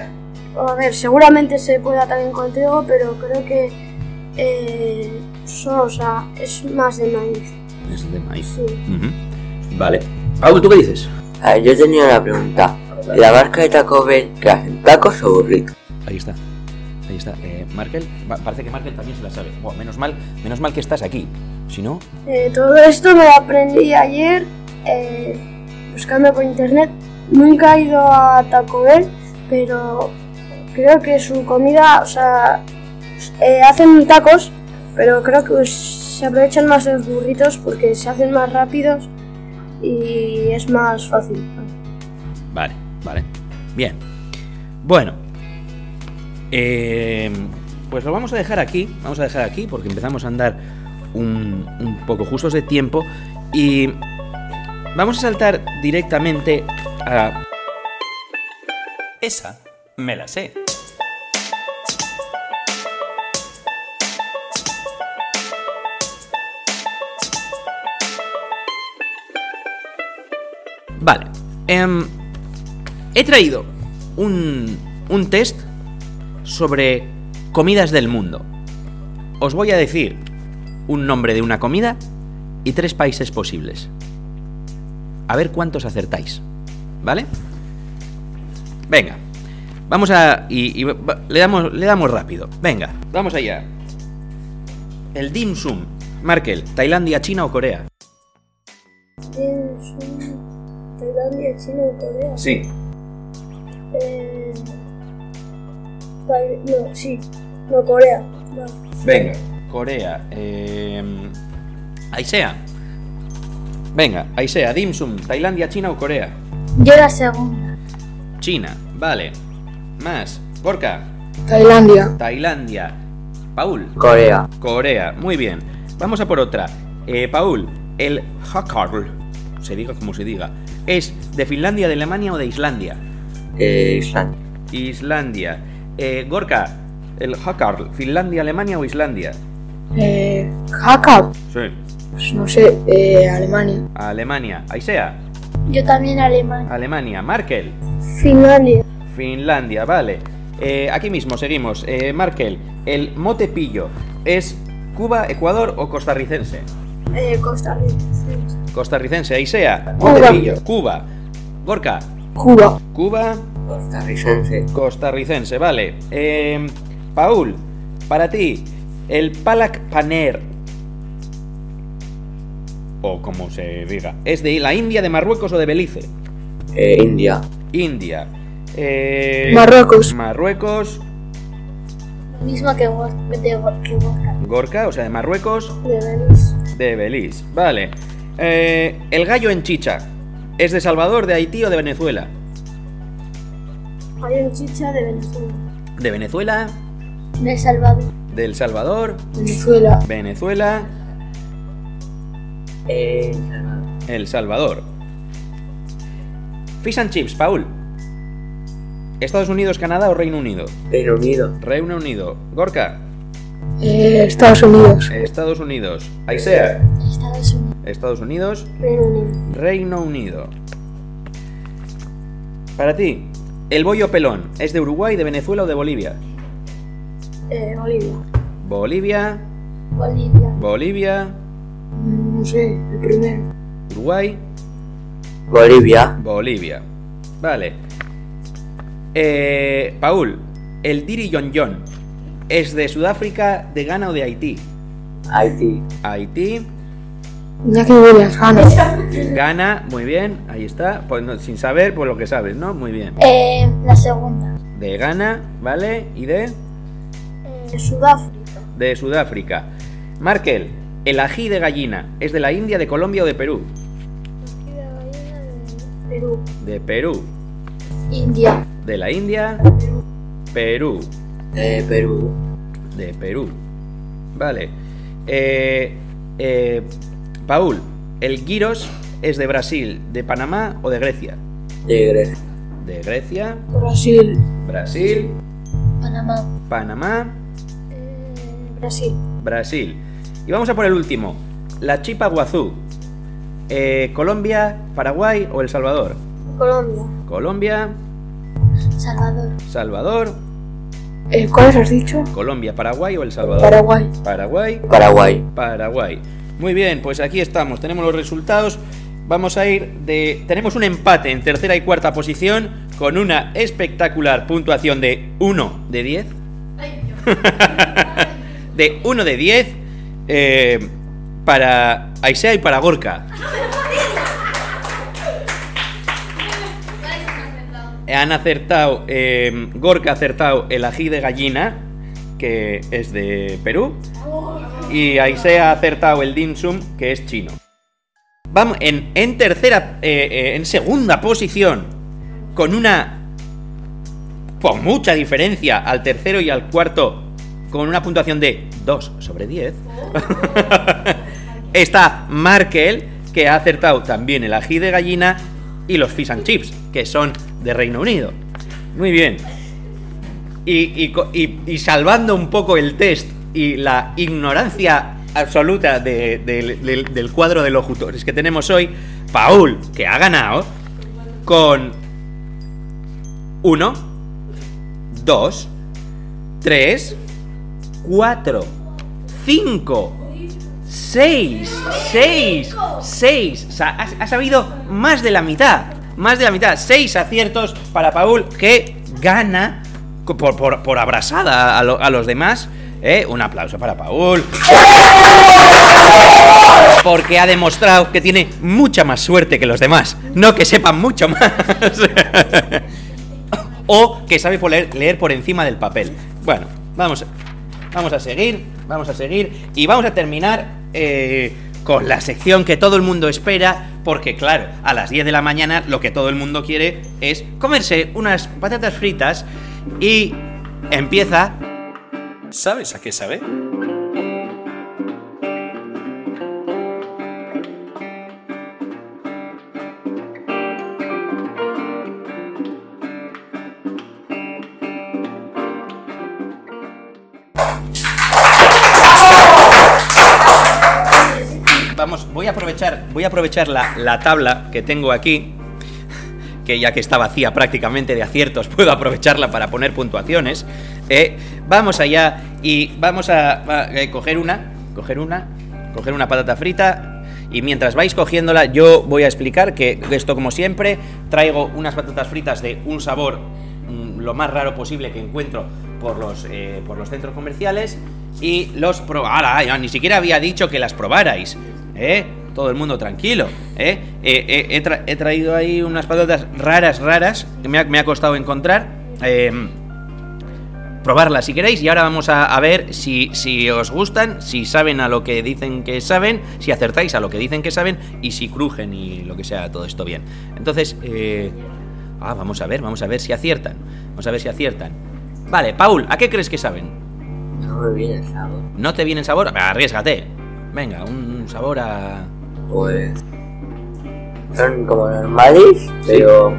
S3: a ver, seguramente se pueda también con trigo, pero creo que eh, so- o sea, es más de maíz.
S1: es de maíz.
S3: Sí.
S1: Vale. Paul, ¿tú qué dices?
S5: A ver, yo tenía una pregunta. ¿La marca de Taco Bell qué hacen? ¿Tacos o burritos?
S1: Ahí está. Ahí está. Eh, Markel, parece que Markel también se la sabe. Buah, menos mal, menos mal que estás aquí. Si no,
S3: Eh, todo esto me lo aprendí ayer, eh, buscando por internet. Nunca he ido a Taco Bell, pero creo que su comida, o sea, eh, hacen tacos, pero creo que pues, se aprovechan más los burritos porque se hacen más rápidos y es más fácil.
S1: Vale, vale. Bien. Bueno. eh, pues lo vamos a dejar aquí. Vamos a dejar aquí porque empezamos a andar un, un poco justos de tiempo. Y vamos a saltar directamente a...
S6: Esa me la sé.
S1: Vale. em, he traído un, un test sobre comidas del mundo. Os voy a decir un nombre de una comida y tres países posibles. A ver cuántos acertáis. ¿Vale? Venga. Vamos a... Y, le, damos, le damos rápido. Venga, vamos allá. El dim sum. Markel, Tailandia, China o Corea.
S3: Tailandia, China y Corea.
S1: Sí.
S3: Eh, no, sí, no, Corea.
S1: Venga. Corea. Eh, Aisea. Venga, Aisea, dim sum, Tailandia, China o Corea.
S4: Yo la segunda.
S1: China, vale. Más. Gorka,
S2: Tailandia.
S1: Tailandia. Paul,
S5: Corea.
S1: Corea. Muy bien. Vamos a por otra. Eh, Paul, el Hakkarl, se diga como se diga, ¿es de Finlandia, de Alemania o de Islandia?
S5: Eh, Islandia.
S1: Islandia. Eh, Gorka, el Hakkarl, Finlandia, Alemania o Islandia?
S2: Eh, Hakka.
S1: Sí.
S2: Pues no sé, eh, Alemania.
S1: Alemania. Aisea,
S4: Yo también alemán.
S1: Alemania. Markel,
S3: Finlandia.
S1: Finlandia, vale. Eh, aquí mismo seguimos. Eh, Markel, el motepillo, ¿es Cuba, Ecuador o costarricense?
S3: Eh, Costa Rica.
S1: Costarricense,
S2: Cuba.
S1: motepillo, Cuba. Gorka,
S2: Cuba.
S1: Cuba,
S5: Costarricense.
S1: costarricense, vale. Eh, Paul, para ti, el Palak Paner, o como se diga, ¿es de la India, de Marruecos o de Belice?
S5: Eh, India.
S1: India. Eh,
S2: Marruecos.
S1: Marruecos,
S4: Lo mismo que de, que Gorka.
S1: Gorka, o sea, de Marruecos,
S3: De Belice.
S1: de Belice. Vale. Eh, el gallo en chicha, ¿es de Salvador, de Haití o de Venezuela?
S3: Hay un chicha de Venezuela.
S1: De Venezuela,
S4: De Salvador.
S1: de El Salvador,
S2: Venezuela.
S1: Venezuela,
S5: Eh,
S1: El Salvador. Fish and chips, Paul. Estados Unidos, Canadá o Reino Unido.
S5: Reino Unido.
S1: Reino Unido. Gorka,
S2: Eh, Estados Unidos.
S1: Estados Unidos. Aisea,
S4: Estados Unidos.
S3: Reino Unido.
S1: Reino Unido. Para ti, el bollo pelón, ¿es de Uruguay, de Venezuela o de Bolivia?
S3: Eh, Bolivia.
S1: Bolivia,
S4: Bolivia.
S1: Bolivia,
S2: Mm, No sé, el primero.
S1: Uruguay,
S5: Bolivia.
S1: Bolivia. Vale. Eh, Paul, el Diri Yon Yon, ¿es de Sudáfrica, de Ghana o de Haití?
S5: Haití.
S1: Haití,
S2: Iñaki Williams, <laughs> Gana.
S1: Ghana, muy bien, ahí está. Pues no- sin saber, pues lo que sabes, ¿no? Muy bien.
S4: Eh, la segunda.
S1: De Ghana, ¿vale? ¿Y de?
S3: Eh, Sudáfrica.
S1: De Sudáfrica. Markel, el ají de gallina, ¿es de la India, de Colombia o de Perú?
S3: Perú.
S1: De Perú.
S4: India.
S1: De la India, Perú.
S5: Eh, Perú.
S1: De Perú. Vale. Eh, eh, Paul, el gyros es de Brasil, de Panamá o de Grecia?
S5: De Grecia.
S1: De Grecia,
S2: Brasil.
S1: Brasil,
S4: Panamá.
S1: Panamá,
S3: Eh, Brasil.
S1: Brasil. Y vamos a por el último. La chipa guazú. Eh, Colombia, Paraguay o El Salvador.
S3: Colombia.
S1: Colombia,
S4: Salvador.
S1: Salvador,
S2: Eh, ¿Cuáles has dicho?
S1: Colombia, Paraguay o El Salvador.
S2: Paraguay.
S1: Paraguay,
S5: Paraguay.
S1: Paraguay. Muy bien, pues aquí estamos, tenemos los resultados. Vamos a ir de... Tenemos un empate en tercera y cuarta posición con una espectacular puntuación de 1 de 10. <laughs> de 1 de 10 eh, para Aisea y para Gorka. <laughs> han acertado, eh, Gorka ha acertado el ají de gallina, que es de Perú, y Aise ha acertado el dim sum, que es chino. Vamos, en, en tercera, eh, eh, en segunda posición, con una, con mucha diferencia al tercero y al cuarto, con una puntuación de 2 sobre 10, <laughs> está Markel, que ha acertado también el ají de gallina y los fish and chips, que son de Reino Unido. Muy bien. Y, y- y salvando un poco el test y la ignorancia absoluta de- del- del- del cuadro de locutores que tenemos hoy, Paul, que ha ganado con 1, 2, 3, 4, 5, 6, 6, 6. O sea, has sabido más de la mitad. Más de la mitad. 6 aciertos para Paul, que gana por, por, por abrazada a, lo- a los demás. ¿Eh? Un aplauso para Paul. Porque ha demostrado que tiene mucha más suerte que los demás. No que sepan mucho más. o que sabe leer, leer por encima del papel. Bueno, vamos, vamos a seguir, vamos a seguir y vamos a terminar eh, con la sección que todo el mundo espera, porque claro, a las 10 de la mañana lo que todo el mundo quiere es comerse unas patatas fritas y empieza... ¿Sabes a qué sabe? Vamos, voy a aprovechar, voy a aprovechar la, la tabla que tengo aquí, que ya que está vacía prácticamente de aciertos, <laughs> puedo aprovecharla para poner puntuaciones. Eh, vamos allá y vamos a, eh, coger una, coger una, coger una patata frita. Y mientras vais cogiéndola, yo voy a explicar que esto, como siempre, traigo unas patatas fritas de un sabor mm, lo más raro posible que encuentro por los, eh, por los centros comerciales y los pro... ¡Hala! Ya ni siquiera había dicho que las probarais, ¿eh? Todo el mundo tranquilo, ¿eh? Eh, eh, he, tra- he traído ahí unas patatas raras, raras, que me ha, me ha costado encontrar. eh, probarlas si queréis y ahora vamos a, a ver si, si os gustan, si saben a lo que dicen que saben, si acertáis a lo que dicen que saben y si crujen y lo que sea todo esto bien. Entonces, eh, ah, vamos a ver, vamos a ver si aciertan. Vamos a ver si aciertan. Vale, Paul, ¿a qué crees que saben?
S5: No me viene el sabor.
S1: ¿No te viene el sabor? Arriesgate. Venga, un sabor a...
S5: Pues. Son como normales, pero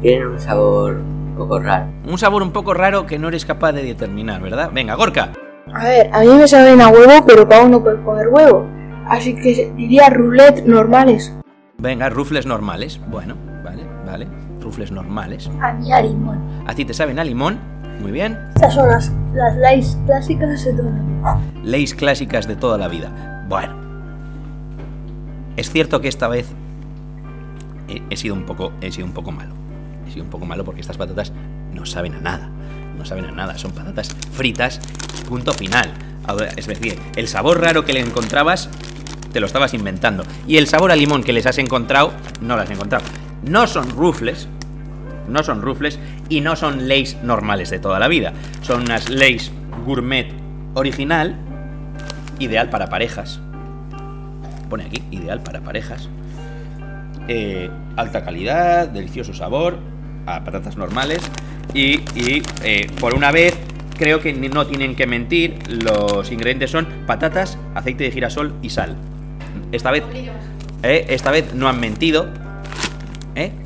S5: tienen un sabor un poco raro.
S1: Un sabor un poco raro que no eres capaz de determinar, ¿verdad? Venga, Gorka.
S2: A ver, a mí me saben a huevo, pero Pau no puede comer huevo. Así que diría roulette normales.
S1: Venga, rufles normales. Bueno, vale, vale. Rufles normales.
S4: A mí a limón.
S1: A ti te saben a limón. Muy bien.
S4: Estas son las, las lays clásicas de toda la vida.
S1: Leyes clásicas de toda la vida. Bueno. Es cierto que esta vez he, sido un poco he sido un poco malo. He sido un poco malo porque estas patatas no saben a nada. No saben a nada, son patatas fritas, punto final. Es decir, el sabor raro que le encontrabas te lo estabas inventando. Y el sabor a limón que les has encontrado, no lo has encontrado. No son rufles, no son rufles y no son leys normales de toda la vida. Son unas leys gourmet original, ideal para parejas. Pone aquí, ideal para parejas. Eh, alta calidad, delicioso sabor, a patatas normales. Y, y, eh, por una vez, creo que no tienen que mentir. Los ingredientes son patatas, aceite de girasol y sal. Esta vez, eh, esta vez no han mentido.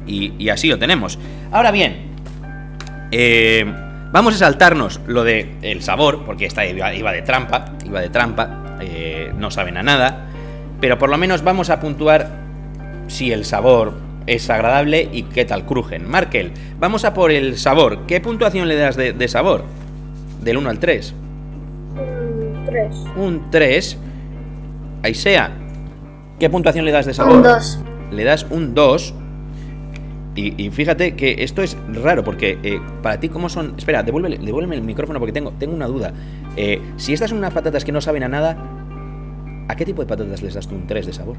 S1: Y, y así lo tenemos. Ahora bien, vamos a saltarnos lo de el sabor, porque esta iba, iba de trampa, iba de trampa, no saben a nada, pero por lo menos vamos a puntuar si el sabor es agradable y qué tal crujen. Markel, vamos a por el sabor. ¿Qué puntuación le das de, de sabor? Del 1 al 3.
S3: Un 3.
S1: Un 3. Aisea, ¿qué puntuación le das de sabor?
S4: Un 2.
S1: le das un 2. Y, y fíjate que esto es raro porque eh, para ti, ¿cómo son? Espera, devuélveme el micrófono porque tengo, tengo una duda. Eh, si estas son unas patatas que no saben a nada, ¿a qué tipo de patatas les das tú un 3 de sabor?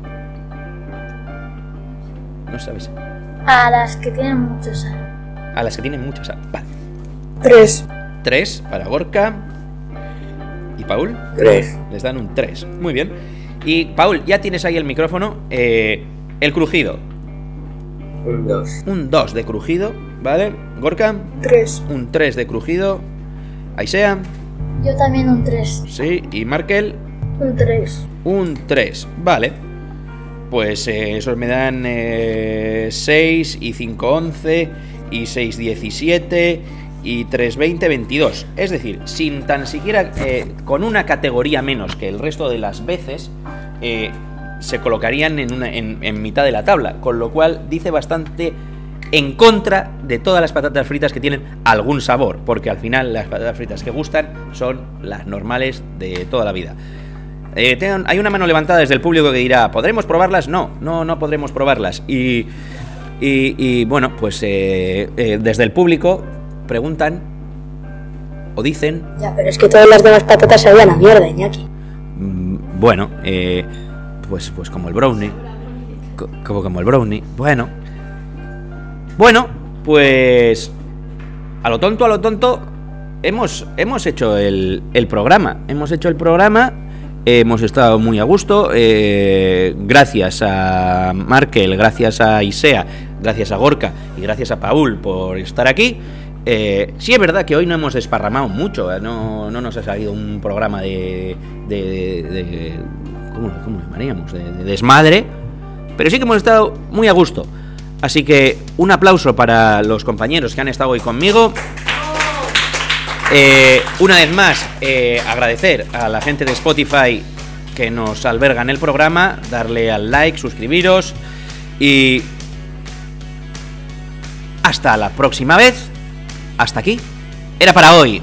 S1: No sabes.
S4: A las que tienen mucho sal.
S1: A las que tienen mucha sal. Vale.
S2: Tres.
S1: 3 para Gorka. ¿Y Paul?
S5: 3.
S1: Les dan un 3. Muy bien. Y Paul, ya tienes ahí el micrófono. Eh, el crujido.
S5: Un 2.
S1: Un 2 de crujido, ¿vale? Gorka,
S2: Tres.
S1: un 3 de crujido. Aisea,
S4: Yo también un 3.
S1: sí. Y Markel,
S4: Un 3.
S1: un 3. Vale. Pues eh, esos me dan 6 y 5, 11 y 6, 17 y 3, 20, 22. Es decir, sin tan siquiera eh, con una categoría menos que el resto de las veces, eh, se colocarían en, una- en- en mitad de la tabla. Con lo cual dice bastante en contra de todas las patatas fritas que tienen algún sabor. Porque al final las patatas fritas que gustan son las normales de toda la vida. Eh, tengan- hay una mano levantada desde el público que dirá, ¿podremos probarlas? No, no, no podremos probarlas. Y, y- y, bueno, pues eh, eh, desde el público preguntan o dicen,
S6: Ya, pero es que todas las demás patatas sabían a mierda, Iñaki.
S1: mm, bueno, eh, pues, pues como el brownie, co- como, como el brownie, bueno. Bueno, pues a lo tonto, a lo tonto, hemos, hemos hecho el, el programa. Hemos hecho el programa, hemos estado muy a gusto. eh, gracias a Markel, gracias a Isea, gracias a Gorka y gracias a Paul por estar aquí. Eh, sí es verdad que hoy no hemos desparramado mucho, eh, no, no nos ha salido un programa de... de, de- ¿Cómo, cómo llamaríamos? De desmadre. Pero sí que hemos estado muy a gusto. Así que un aplauso para los compañeros que han estado hoy conmigo. Eh, una vez más, eh, agradecer a la gente de Spotify que nos alberga en el programa, darle al like, suscribiros y hasta la próxima vez. Hasta aquí. Era para hoy.